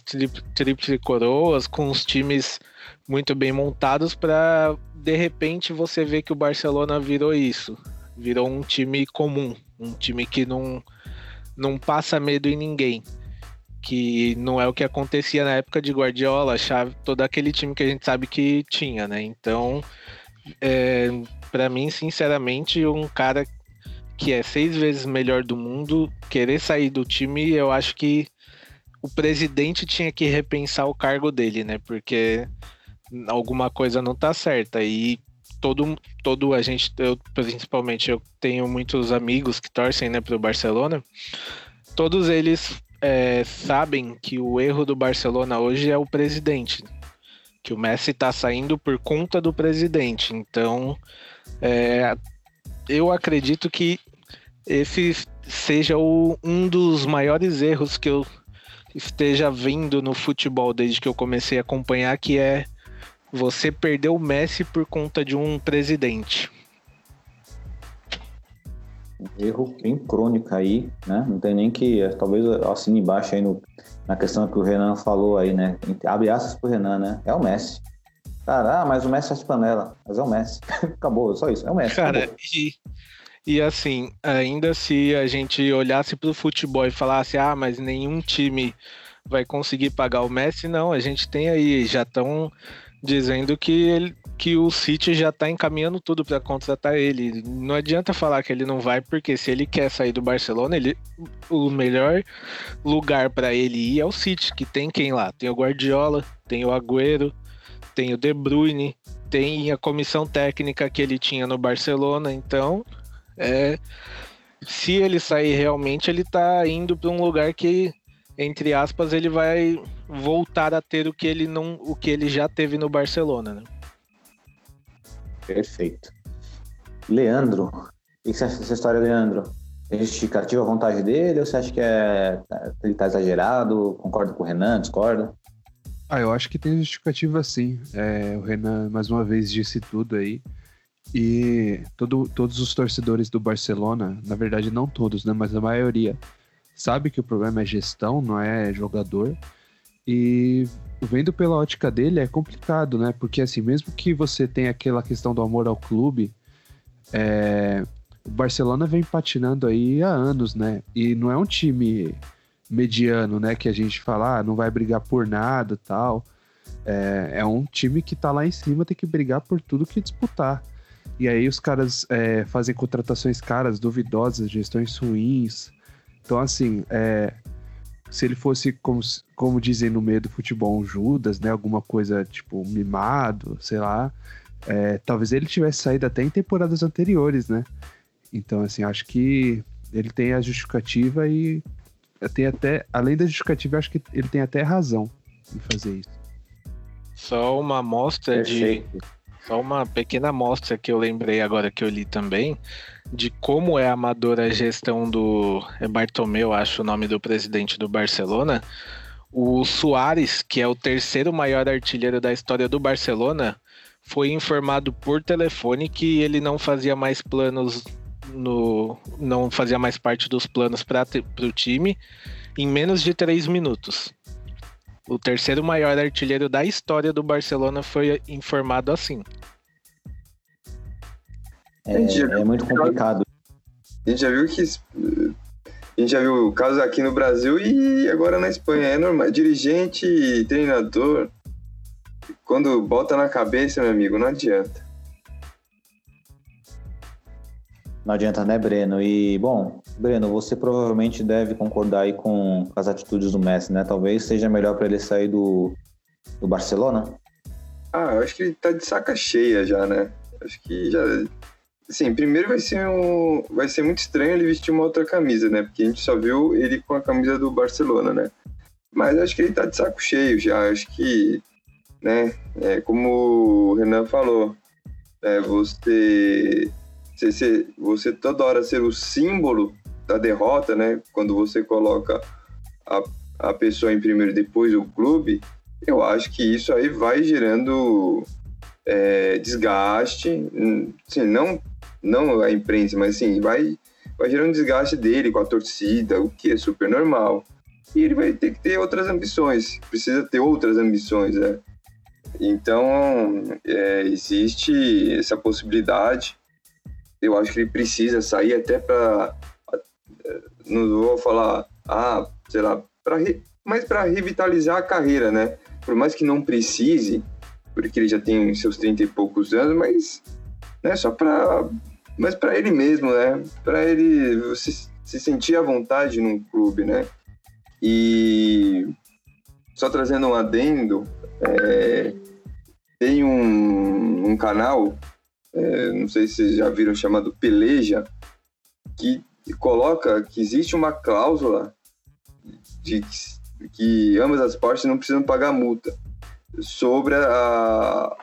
tríplice coroas, com os times muito bem montados, para de repente você ver que o Barcelona virou isso. Virou um time comum, um time que não, não passa medo em ninguém que não é o que acontecia na época de Guardiola, chave, todo aquele time que a gente sabe que tinha, né? Então, é, para mim, sinceramente, um cara que é seis vezes melhor do mundo, querer sair do time, eu acho que o presidente tinha que repensar o cargo dele, né? Porque alguma coisa não tá certa. E todo, todo a gente, eu principalmente, eu tenho muitos amigos que torcem né, pro Barcelona. Todos eles é, sabem que o erro do Barcelona hoje é o presidente. Que o Messi está saindo por conta do presidente. Então, é, eu acredito que esse seja o, um dos maiores erros que eu esteja vendo no futebol desde que eu comecei a acompanhar, que é você perder o Messi por conta de um presidente erro bem crônico aí, né? Não tem nem que, talvez assine embaixo aí no, na questão que o Renan falou aí, né? Abre aspas pro Renan, né? É o Messi. Cara, ah, mas o Messi faz panela. Mas é o Messi. [laughs] acabou, só isso. É o Messi. Cara, e, e assim, ainda se a gente olhasse pro futebol e falasse, ah, mas nenhum time vai conseguir pagar o Messi, não. A gente tem aí, já estão dizendo que ele, que o City já tá encaminhando tudo para contratar ele. Não adianta falar que ele não vai, porque se ele quer sair do Barcelona, ele o melhor lugar para ele ir é o City, que tem quem lá? Tem o Guardiola, tem o Agüero, tem o De Bruyne, tem a comissão técnica que ele tinha no Barcelona, então é se ele sair realmente, ele tá indo para um lugar que entre aspas ele vai voltar a ter o que ele não o que ele já teve no Barcelona, né? Perfeito. Leandro, o que você acha dessa história, Leandro? Tem justificativa a vontade dele ou você acha que é, ele tá exagerado? Concorda com o Renan? Discorda? Ah, eu acho que tem justificativa sim. É, o Renan, mais uma vez, disse tudo aí. E todo, todos os torcedores do Barcelona, na verdade não todos, né, mas a maioria, sabe que o problema é gestão, não é jogador. E vendo pela ótica dele é complicado, né? Porque assim, mesmo que você tenha aquela questão do amor ao clube, é... o Barcelona vem patinando aí há anos, né? E não é um time mediano, né? Que a gente fala, ah, não vai brigar por nada tal. É, é um time que tá lá em cima, tem que brigar por tudo que disputar. E aí os caras é, fazem contratações caras, duvidosas, gestões ruins. Então, assim, é, se ele fosse, como, como dizem no meio do futebol, um Judas, né? Alguma coisa tipo mimado, sei lá. É, talvez ele tivesse saído até em temporadas anteriores, né? Então, assim, acho que ele tem a justificativa e tem até, além da justificativa, acho que ele tem até razão em fazer isso. Só uma amostra de. Só uma pequena amostra que eu lembrei agora que eu li também de como é amadora a gestão do é Bartomeu, acho o nome do presidente do Barcelona. O Soares, que é o terceiro maior artilheiro da história do Barcelona, foi informado por telefone que ele não fazia mais planos no não fazia mais parte dos planos para o time em menos de três minutos. O terceiro maior artilheiro da história do Barcelona foi informado assim. É, é muito complicado. A gente já viu que. A gente já viu casos aqui no Brasil e agora na Espanha. É normal. Dirigente, treinador. Quando bota na cabeça, meu amigo, não adianta. Não adianta, né, Breno? E, bom, Breno, você provavelmente deve concordar aí com as atitudes do Messi, né? Talvez seja melhor para ele sair do, do Barcelona? Ah, eu acho que ele tá de saca cheia já, né? Acho que já. Sim, primeiro vai ser um. Vai ser muito estranho ele vestir uma outra camisa, né? Porque a gente só viu ele com a camisa do Barcelona, né? Mas acho que ele tá de saco cheio já. Acho que, né? É, como o Renan falou, é, você, você, você toda hora ser o símbolo da derrota, né? Quando você coloca a, a pessoa em primeiro depois o clube, eu acho que isso aí vai gerando é, desgaste, assim, não, não a imprensa, mas assim, vai, vai gerando desgaste dele com a torcida, o que é super normal. E ele vai ter que ter outras ambições, precisa ter outras ambições, né? Então, é, existe essa possibilidade. Eu acho que ele precisa sair até para. Não vou falar, ah, sei lá, pra, mas para revitalizar a carreira, né? Por mais que não precise, porque ele já tem seus 30 e poucos anos, mas né, só para mas para ele mesmo, né? Para ele se, se sentir à vontade num clube, né? E só trazendo um adendo, é, tem um, um canal, é, não sei se vocês já viram, chamado Peleja, que, coloca que existe uma cláusula de que, ambas as partes não precisam pagar multa sobre a,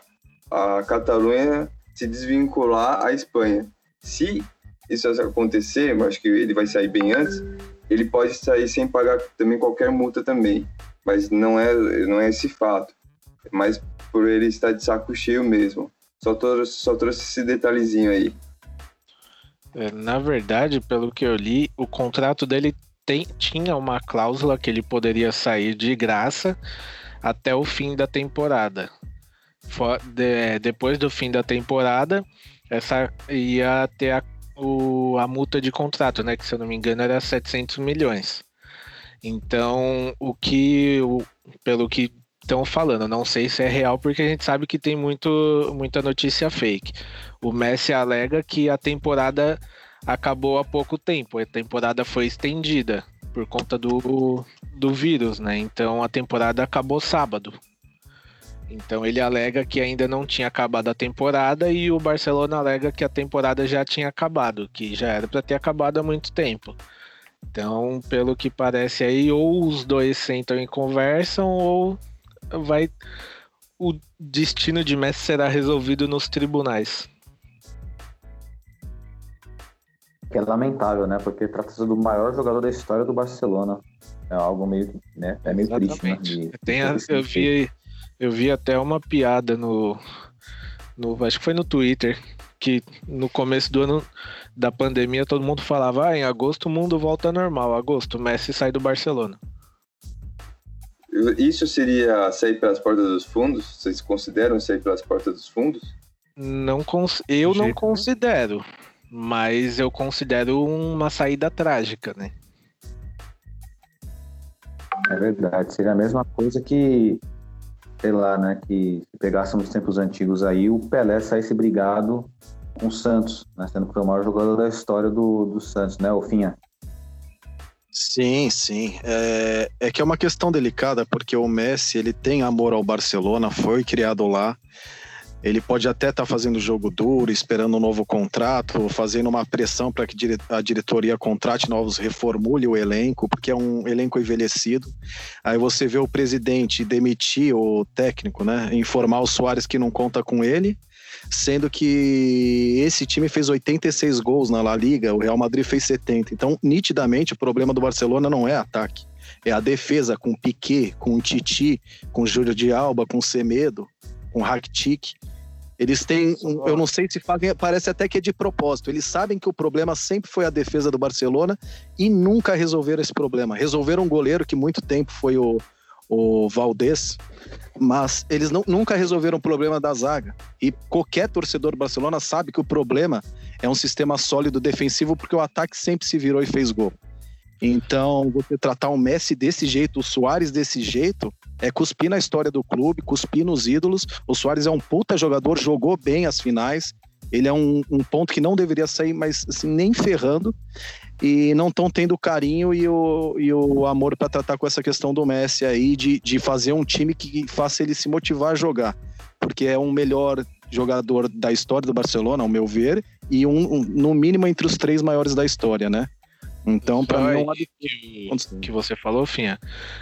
a Catalunha se desvincular à Espanha. Se isso acontecer, eu acho que ele vai sair bem antes, ele pode sair sem pagar também qualquer multa também. Mas não é, não é esse fato. Mas por ele estar de saco cheio mesmo. Só trouxe, só trouxe esse detalhezinho aí. É, na verdade, pelo que eu li, o contrato dele tem, tinha uma cláusula que ele poderia sair de graça até o fim da temporada. For, de, depois do fim da temporada, essa ia ter a, o, a multa de contrato, né? Que se eu não me engano era 700 milhões. Então, o que, o, pelo que estão falando. Não sei se é real, porque a gente sabe que tem muito, muita notícia fake. O Messi alega que a temporada acabou há pouco tempo, a temporada foi estendida por conta do, do vírus, né? Então a temporada acabou sábado. Então ele alega que ainda não tinha acabado a temporada e o Barcelona alega que a temporada já tinha acabado, que já era para ter acabado há muito tempo. Então, pelo que parece aí, ou os dois sentam e conversam, ou vai o destino de Messi será resolvido nos tribunais. Que é lamentável, né? Porque trata-se do maior jogador da história do Barcelona. É algo meio, né? É meio Exatamente. triste, né? Tem a, eu vi, eu vi até uma piada no, no, acho que foi no Twitter, que no começo do ano da pandemia todo mundo falava, ah, em agosto o mundo volta normal, agosto Messi sai do Barcelona. Isso seria sair pelas portas dos fundos? Vocês consideram sair pelas portas dos fundos? Não eu não considero, mas eu considero uma saída trágica, né? É verdade, seria a mesma coisa que, sei lá, né, que se pegássemos tempos antigos aí, o Pelé saísse brigado com o Santos, né, sendo que foi o maior jogador da história do, do Santos, né, o Finha? Sim, sim. É, é que é uma questão delicada, porque o Messi ele tem amor ao Barcelona, foi criado lá. Ele pode até estar tá fazendo jogo duro, esperando um novo contrato, fazendo uma pressão para que a diretoria contrate novos, reformule o elenco, porque é um elenco envelhecido. Aí você vê o presidente demitir o técnico, né? Informar o Soares que não conta com ele sendo que esse time fez 86 gols na La Liga, o Real Madrid fez 70. Então, nitidamente, o problema do Barcelona não é ataque, é a defesa com Piquet, com Titi, com Júlio de Alba, com Semedo, com Rakitic. Eles têm, um, eu não sei se fazem, parece até que é de propósito. Eles sabem que o problema sempre foi a defesa do Barcelona e nunca resolveram esse problema. Resolveram um goleiro que muito tempo foi o, o Valdez, mas eles não, nunca resolveram o problema da zaga. E qualquer torcedor do Barcelona sabe que o problema é um sistema sólido defensivo, porque o ataque sempre se virou e fez gol. Então, você tratar o Messi desse jeito, o Soares desse jeito, é cuspir na história do clube, cuspir nos ídolos. O Soares é um puta jogador, jogou bem as finais. Ele é um, um ponto que não deveria sair, mas assim, nem ferrando. e não estão tendo o carinho e o, e o amor para tratar com essa questão do Messi aí, de, de fazer um time que faça ele se motivar a jogar. Porque é um melhor jogador da história do Barcelona, ao meu ver, e um, um no mínimo entre os três maiores da história, né? Então, para mim, é um que, que você falou, Finha,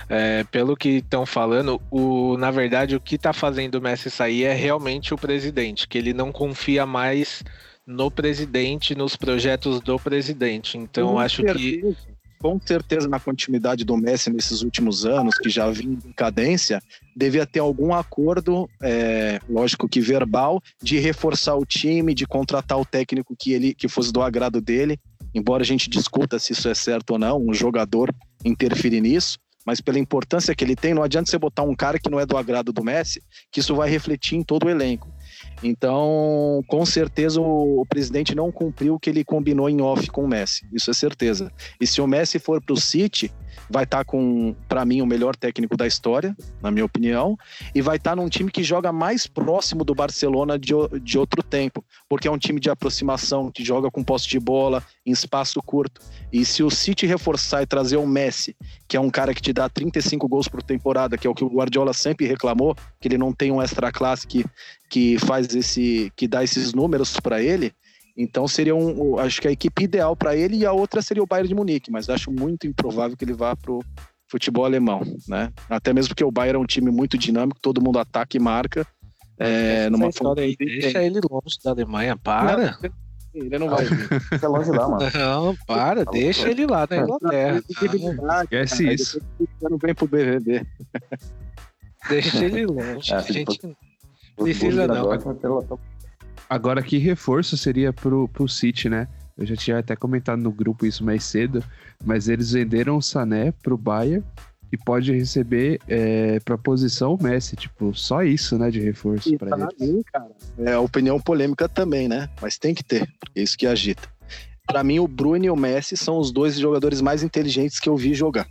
é, pelo que estão falando, o, na verdade, o que está fazendo o Messi sair é realmente o presidente, que ele não confia mais no presidente, nos projetos do presidente. Então, Com acho certeza. que com certeza na continuidade do Messi nesses últimos anos, que já vinha em cadência, devia ter algum acordo, é, lógico que verbal, de reforçar o time, de contratar o técnico que ele que fosse do agrado dele. Embora a gente discuta se isso é certo ou não, um jogador interferir nisso, mas pela importância que ele tem, não adianta você botar um cara que não é do agrado do Messi, que isso vai refletir em todo o elenco. Então, com certeza, o, o, presidente não cumpriu o que ele combinou em off com o Messi. Isso é certeza. E se o Messi for para o City, vai estar tá com, para mim, o melhor técnico da história, na minha opinião, e vai estar tá num time que joga mais próximo do Barcelona de, de outro tempo, porque é um time de aproximação, que joga com posse de bola, em espaço curto. E se o City reforçar e trazer o Messi, que é um cara que te dá 35 gols por temporada, que é o que o Guardiola sempre reclamou, que ele não tem um extra classe que, que faz esse, que dá esses números para ele, então seria um, acho que a equipe ideal para ele e a outra seria o Bayern de Munique, mas acho muito improvável que ele vá pro futebol alemão, né? Até mesmo porque o Bayern é um time muito dinâmico, todo mundo ataca e marca. É, numa aí, deixa ele longe da Alemanha, para. Não, ele não vai vir. Fica longe lá, mano. Não, para, deixa ele lá na Inglaterra. Esquece isso. Não vem pro BVB. Deixa ele [laughs] longe. É, a gente não precisa não. Agora, que reforço seria pro, pro City, né? Eu já tinha até comentado no grupo isso mais cedo, mas eles venderam o Sané pro Bayern e pode receber é, pra posição o Messi, tipo, só isso, né, de reforço E eles. mim, cara, é opinião polêmica também, né? Mas tem que ter, é isso que agita. Pra mim, o Bruno e o Messi são os dois jogadores mais inteligentes que eu vi jogar.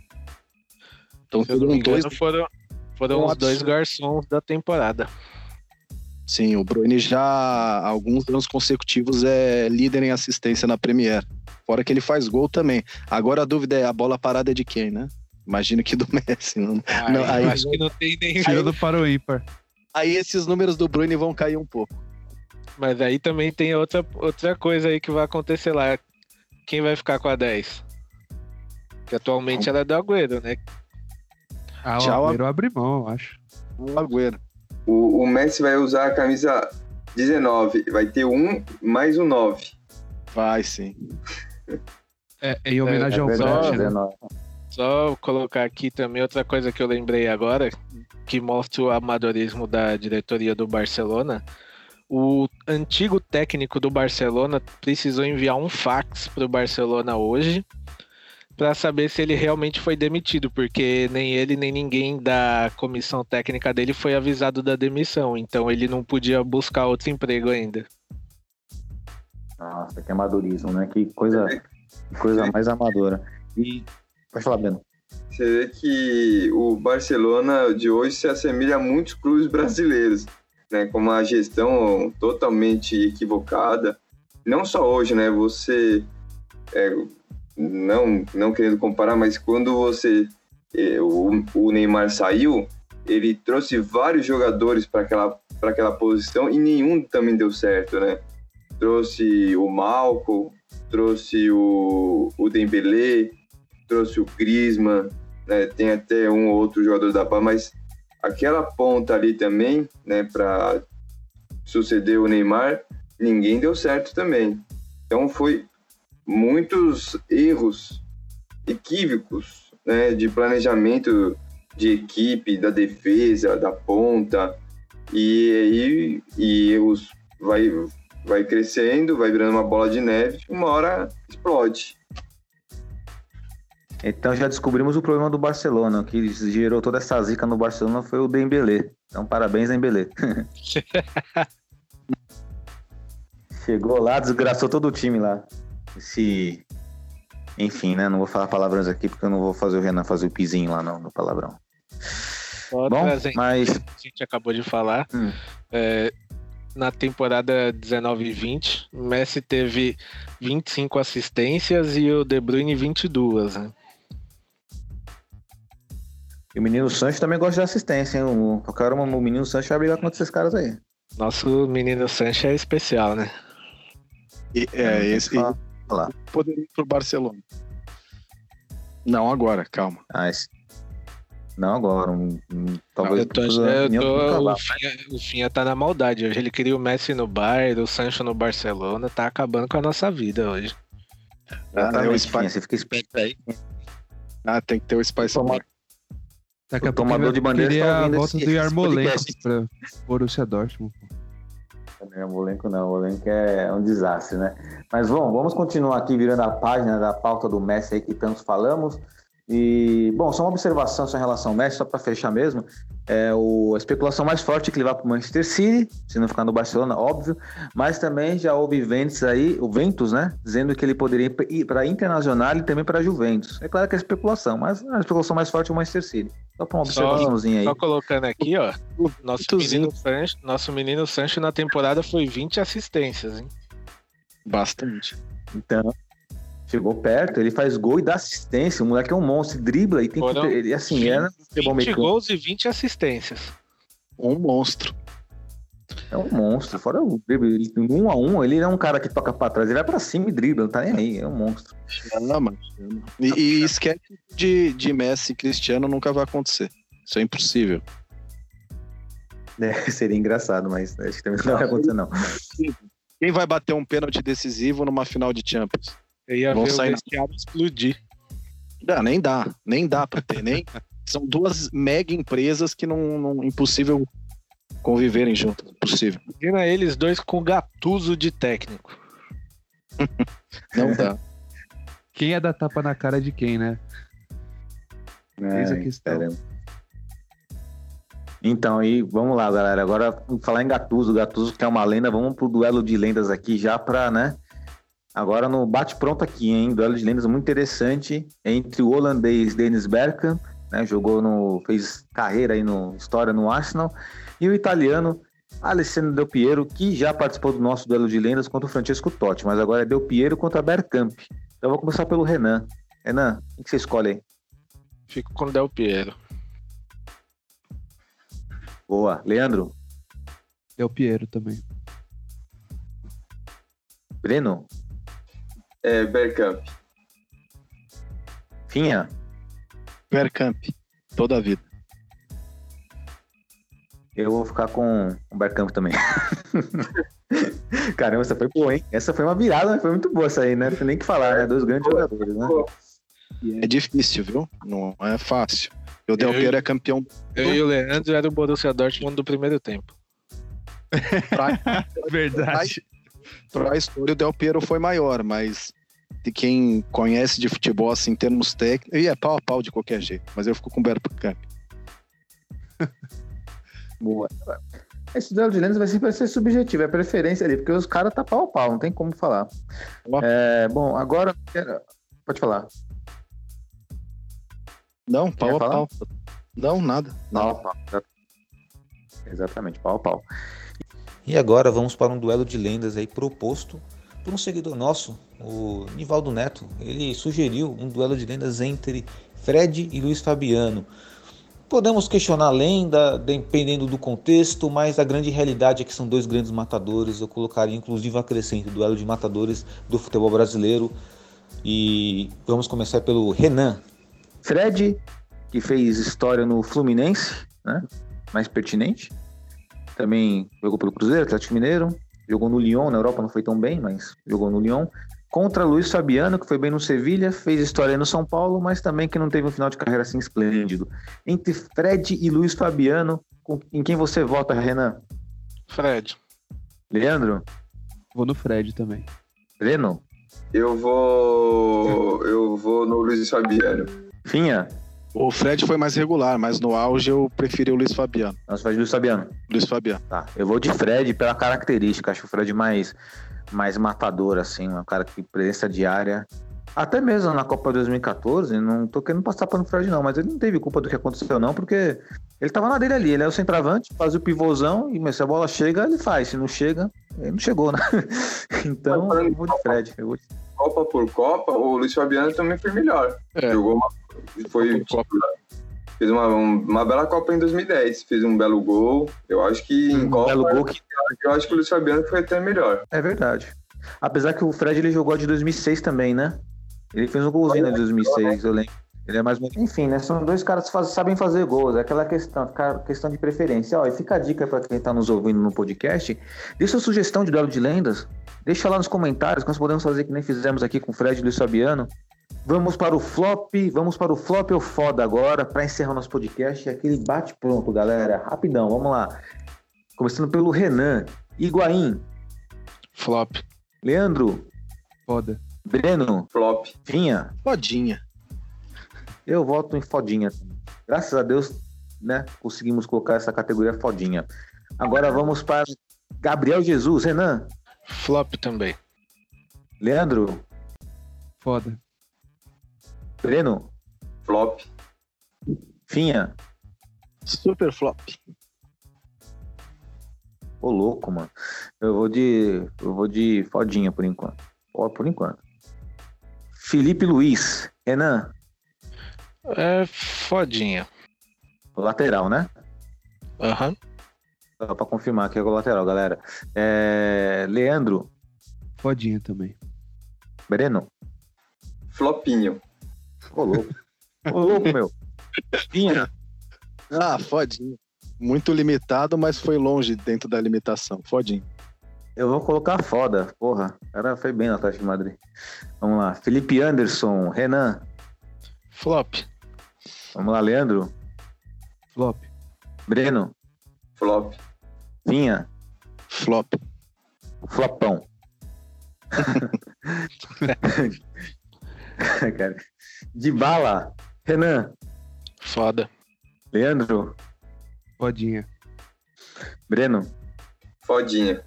Então, Se eu não dois foram, foram Um os dois garçons da temporada. Sim, o Bruyne já há alguns anos consecutivos é líder em assistência na Premier. Fora que ele faz gol também. Agora a dúvida é a bola parada é de quem, né? Imagino que do [laughs] Messi. Não... Aí, Não, eu aí- acho que não tem nem. Tirando para o ímpar. Aí esses números do Bruyne vão cair um pouco. Mas aí também tem outra, outra coisa aí que vai acontecer lá. Quem vai ficar com a 10? Que atualmente ela é do Agüero, né? Ah, Tchau, o Agüero abre mão, eu acho. O Agüero. O, o Messi vai usar a camisa 19. Vai ter um mais um 9. Vai sim. É, em homenagem É ao verdade, Fred, né? 19. Só colocar aqui também outra coisa que eu lembrei agora, que mostra o amadorismo da diretoria do Barcelona. O antigo técnico do Barcelona precisou enviar um fax para o Barcelona hoje para saber se ele realmente foi demitido, porque nem ele nem ninguém da comissão técnica dele foi avisado da demissão, então ele não podia buscar outro emprego ainda. Nossa, que amadorismo, né? Que coisa, que coisa mais amadora. E. Pode falar, Beno. Você vê que o Barcelona de hoje se assemelha a muitos clubes brasileiros, né? Com uma gestão totalmente equivocada. Não só hoje, né? Você, é, não, não querendo comparar, mas quando você é, o, o Neymar saiu, ele trouxe vários jogadores para aquela para aquela posição e nenhum também deu certo, né? Trouxe o Malco, trouxe o, o Dembélé, trouxe o Griezmann, né? Tem até um ou outro jogador da base, mas aquela ponta ali também, né, para suceder o Neymar, ninguém deu certo também. Então foi muitos erros equívocos, né, de planejamento de equipe, da defesa, da ponta, e aí e os vai vai crescendo, vai virando uma bola de neve, uma hora explode. Então já descobrimos o problema do Barcelona. O que gerou toda essa zica no Barcelona foi o Dembélé. Então parabéns, Dembélé. [laughs] Chegou lá, desgraçou todo o time lá. Esse... Enfim, né? Não vou falar palavrões aqui porque eu não vou fazer o Renan fazer o pizinho lá no, no palavrão. Só Bom, trazendo mas a gente acabou de falar. Hum. É, na temporada 19 e 20. O Messi teve 25 assistências e o De Bruyne 22. Né? E o menino Sancho também gosta de assistência, hein? O, qualquer hora o menino Sancho vai brigar contra esses caras aí. Nosso menino Sancho é especial, né? E, é, esse Fala- falar. poderia ir pro Barcelona. Não agora, calma. Ah, esse- Não agora, um, um- talvez Eu tô, eu tô- o. Finha, o Finha tá na maldade. Hoje ele queria o Messi no Bayern, o Sancho no Barcelona. Tá acabando com a nossa vida hoje. Ah, o Finha, Você fica esperto aí. Ah, tem que ter o Spice Toma- Daqui O a pouco tomador de bandeira queria tá a volta esse- do Yarmolenko pra Borussia Dortmund. pô. Não, o Molenco não, o Molenco é um desastre, né? Mas bom, vamos continuar aqui virando a página da pauta do Messi aí que tantos falamos. E, bom, só uma observação só em relação ao Messi, só para fechar mesmo. É o, a especulação mais forte é que ele vai para o Manchester City, se não ficar no Barcelona, óbvio. Mas também já houve ventos aí, o Ventus, né? Dizendo que ele poderia ir para a Internacional e também para a Juventus. É claro que é especulação, mas a especulação mais forte é o Manchester City. Só para uma observaçãozinha aí. Só colocando aqui, ó. Nosso menino, Sancho, nosso menino Sancho na temporada foi 20 assistências, hein? Bastante. Então, chegou perto, ele faz gol e dá assistência. O moleque é um monstro, dribla e tem Foram que. Ele, assim, é, né? futebol 20 mecânico. gols e 20 assistências. Um monstro. É um monstro. Fora o drible, ele, um a um, ele é um cara que toca pra trás, ele vai pra cima e dribla, não tá nem aí, é um monstro. Chama, chama. E, e esquece de, de Messi e Cristiano nunca vai acontecer. Isso é impossível. É, [laughs] seria engraçado, mas acho que também não vai acontecer, não. Quem vai bater um pênalti decisivo numa final de Champions? Eu ia Vão ver o sair na- vestiário explodir. Ah, nem dá, nem dá pra ter, nem. [laughs] São duas mega empresas que não, não impossível conviverem juntas, impossível. Imagina eles dois com Gatuso de técnico. [laughs] Não dá. Quem ia dar tapa na cara de quem, né? Eis a questão. caramba. Então, e vamos lá, galera. Agora, falar em Gatuso, Gatuso que é uma lenda, vamos pro duelo de lendas aqui já pra, né? Agora no bate-pronto aqui, hein? Duelo de lendas muito interessante entre o holandês Dennis Bergkamp, né? Jogou no. fez carreira aí no história no Arsenal, e o italiano Alessandro Del Piero, que já participou do nosso duelo de lendas contra o Francesco Totti, mas agora é Del Piero contra Bergkamp. Então eu vou começar pelo Renan. Renan, o que você escolhe aí? Fico com o Del Piero. Boa. Leandro, o Piero também. Breno, É, Bergkamp. Finha, Bergkamp, toda a vida. eu vou ficar com o Bergkamp também. [laughs] Caramba, essa foi boa, hein? Essa foi uma virada, né? foi muito boa essa aí, né? Não tem nem o que falar, né? Dois grandes jogadores, né? É difícil, viu? Não é fácil. E o Del Piero é campeão Eu e o Leandro era o Borussia Dortmund do primeiro tempo. [laughs] Verdade. Pra a história. O Del Piero foi maior, mas de quem conhece de futebol assim, em termos técnicos, e é pau a pau de qualquer jeito. Mas eu fico com o Bergkamp. [laughs] Boa. Esse duelo de lendas vai sempre ser subjetivo, é preferência ali, porque os caras tá pau a pau, não tem como falar. É, bom, agora. Pode falar. Não, pau a pau. Não, nada. Pau a pau. Exatamente, pau a pau. E agora vamos para um duelo de lendas aí proposto por um seguidor nosso, o Nivaldo Neto. Ele sugeriu um duelo de lendas entre Fred e Luiz Fabiano. Podemos questionar a lenda, dependendo do contexto, mas a grande realidade é que são dois grandes matadores. Eu colocaria inclusive acrescento o duelo de matadores do futebol brasileiro. E vamos começar pelo Renan. Fred, que fez história no Fluminense, né? mais pertinente. Também jogou pelo Cruzeiro, Atlético Mineiro. Jogou no Lyon, na Europa não foi tão bem, mas jogou no Lyon. Contra Luiz Fabiano, que foi bem no Sevilha, fez história no São Paulo, mas também que não teve um final de carreira assim esplêndido. Entre Fred e Luiz Fabiano, com- em quem você vota, Renan? Fred. Leandro? Vou no Fred também. Breno? Eu vou. Eu vou no Luiz Fabiano. Finha? O Fred foi mais regular, mas no auge eu preferi o Luiz Fabiano. Nossa, faz Luiz Fabiano. Luiz Fabiano. Tá, eu vou de Fred pela característica. Acho o Fred mais, mais matador, assim, um cara que presença diária. Até mesmo na Copa 2014, não tô querendo passar pano Fred não, mas ele não teve culpa do que aconteceu não, porque ele tava na dele ali, ele é o centroavante, faz o pivôzão e se a bola chega, ele faz, se não chega, ele não chegou, né? [laughs] Então, eu vou de Fred. Eu vou de... Copa por Copa, o Luiz Fabiano também foi melhor. É. Jogou uma, foi fez uma, uma bela Copa em 2010, fez um belo gol. Eu acho que em Um Copa, belo gol que eu acho que o Luiz Fabiano foi até melhor. é verdade. Apesar que o Fred ele jogou de 2006 também, né? Ele fez um golzinho de 2006, eu lembro. Ele é mais Enfim, né? São dois caras que faz- sabem fazer gols. É aquela questão, questão de preferência. Ó, e fica a dica para quem tá nos ouvindo no podcast. Deixa a sugestão de duelo de lendas. Deixa lá nos comentários, que nós podemos fazer que nem fizemos aqui com o Fred e o Luiz Fabiano. Vamos para o flop, vamos para o flop ou foda agora, para encerrar o nosso podcast. Aquele bate pronto, galera. Rapidão, vamos lá. Começando pelo Renan. Higuaín, Flop. Leandro, Foda. Breno, Flop. Vinha. Fodinha. Eu voto em fodinha. Graças a Deus, né? Conseguimos colocar essa categoria fodinha. Agora vamos para Gabriel Jesus, Renan, Flop também. Leandro, Foda. Breno, Flop. Finha. Super flop. Ô louco, mano. Eu vou de. Eu vou de fodinha por enquanto. Ó, por enquanto. Felipe Luiz, Renan, É fodinha. lateral, né? Aham. Só pra confirmar que é o lateral, galera. É... Leandro, Fodinha também. Breno, Flopinho. ô louco. Ô louco, meu. Finha. Ah, fodinha. Muito limitado, mas foi longe dentro da limitação. Fodinho. Eu vou colocar foda, porra. O cara foi bem no Atlético de Madrid. Vamos lá. Felipe Anderson, Renan. Flop. Vamos lá, Leandro. Flop. Breno. Flop. Vinha. Flop. Flopão. [laughs] cara. De bala. Renan. Foda. Leandro. Fodinha. Breno. Fodinha.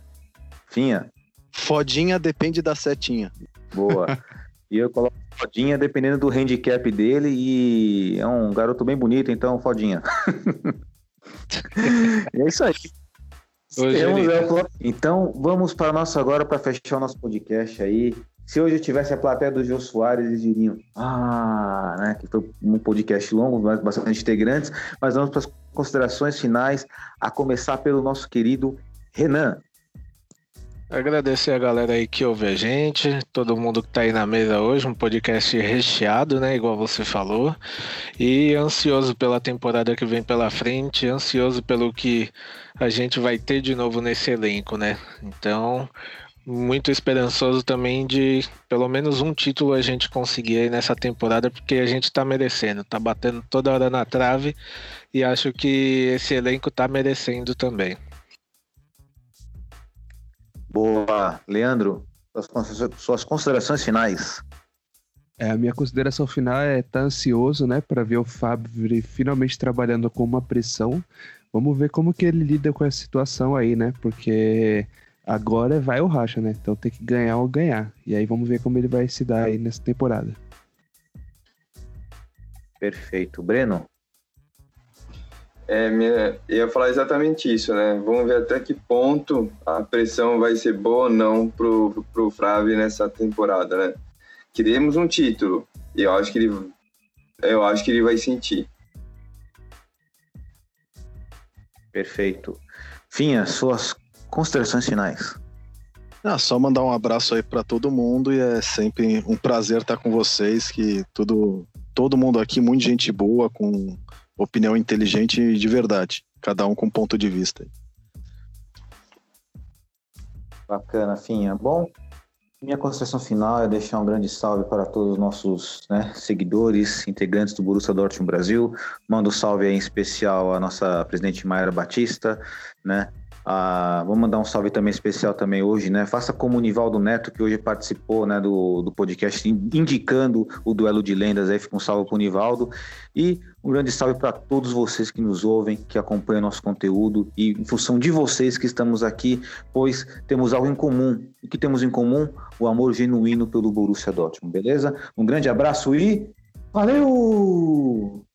Finha. Fodinha depende da setinha. Boa. [laughs] e eu coloco fodinha dependendo do handicap dele e é um garoto bem bonito, então fodinha. [laughs] é isso aí. Hoje Temos, é. Então vamos para nosso agora para fechar o nosso podcast aí. Se hoje eu tivesse a plateia do Jô Soares, eles diriam, ah, né? Que foi um podcast longo, mas bastante integrantes. Mas vamos para as considerações finais, a começar pelo nosso querido Renan. Agradecer a galera aí que ouve a gente, todo mundo que tá aí na mesa hoje, um podcast recheado, né? Igual você falou. E ansioso pela temporada que vem pela frente, ansioso pelo que a gente vai ter de novo nesse elenco, né? Então, muito esperançoso também de pelo menos um título a gente conseguir aí nessa temporada, porque a gente tá merecendo, tá batendo toda hora na trave e acho que esse elenco tá merecendo também. Boa. Leandro, suas considera- suas considerações finais. É, a minha consideração final é estar ansioso, né, para ver o Fábio finalmente trabalhando com uma pressão. Vamos ver como que ele lida com essa situação aí, né? Porque agora vai o racha, né? Então tem que ganhar ou ganhar. E aí vamos ver como ele vai se dar aí nessa temporada. Perfeito. Breno? É, minha, eu ia falar exatamente isso, né? Vamos ver até que ponto a pressão vai ser boa ou não pro, pro Frave nessa temporada, né? Queremos um título e eu acho que ele, eu acho que ele vai sentir. Perfeito. Finha, suas considerações finais. Ah, só mandar um abraço aí pra todo mundo e é sempre um prazer estar com vocês, que tudo, todo mundo aqui, muita gente boa, com opinião inteligente de verdade. Cada um com ponto de vista. Bacana, Finha. Bom, minha consideração final é deixar um grande salve para todos os nossos né, seguidores, integrantes do Borussia Dortmund Brasil. Mando um salve aí em especial à nossa presidente Mayra Batista, né? Ah, vou mandar um salve também especial também hoje, né? Faça como o Nivaldo Neto, que hoje participou né, do, do podcast indicando o duelo de lendas. Aí fica um salve para o Nivaldo. E um grande salve para todos vocês que nos ouvem, que acompanham nosso conteúdo. E em função de vocês que estamos aqui, pois temos algo em comum. O que temos em comum? O amor genuíno pelo Borussia Dortmund, beleza? Um grande abraço e valeu!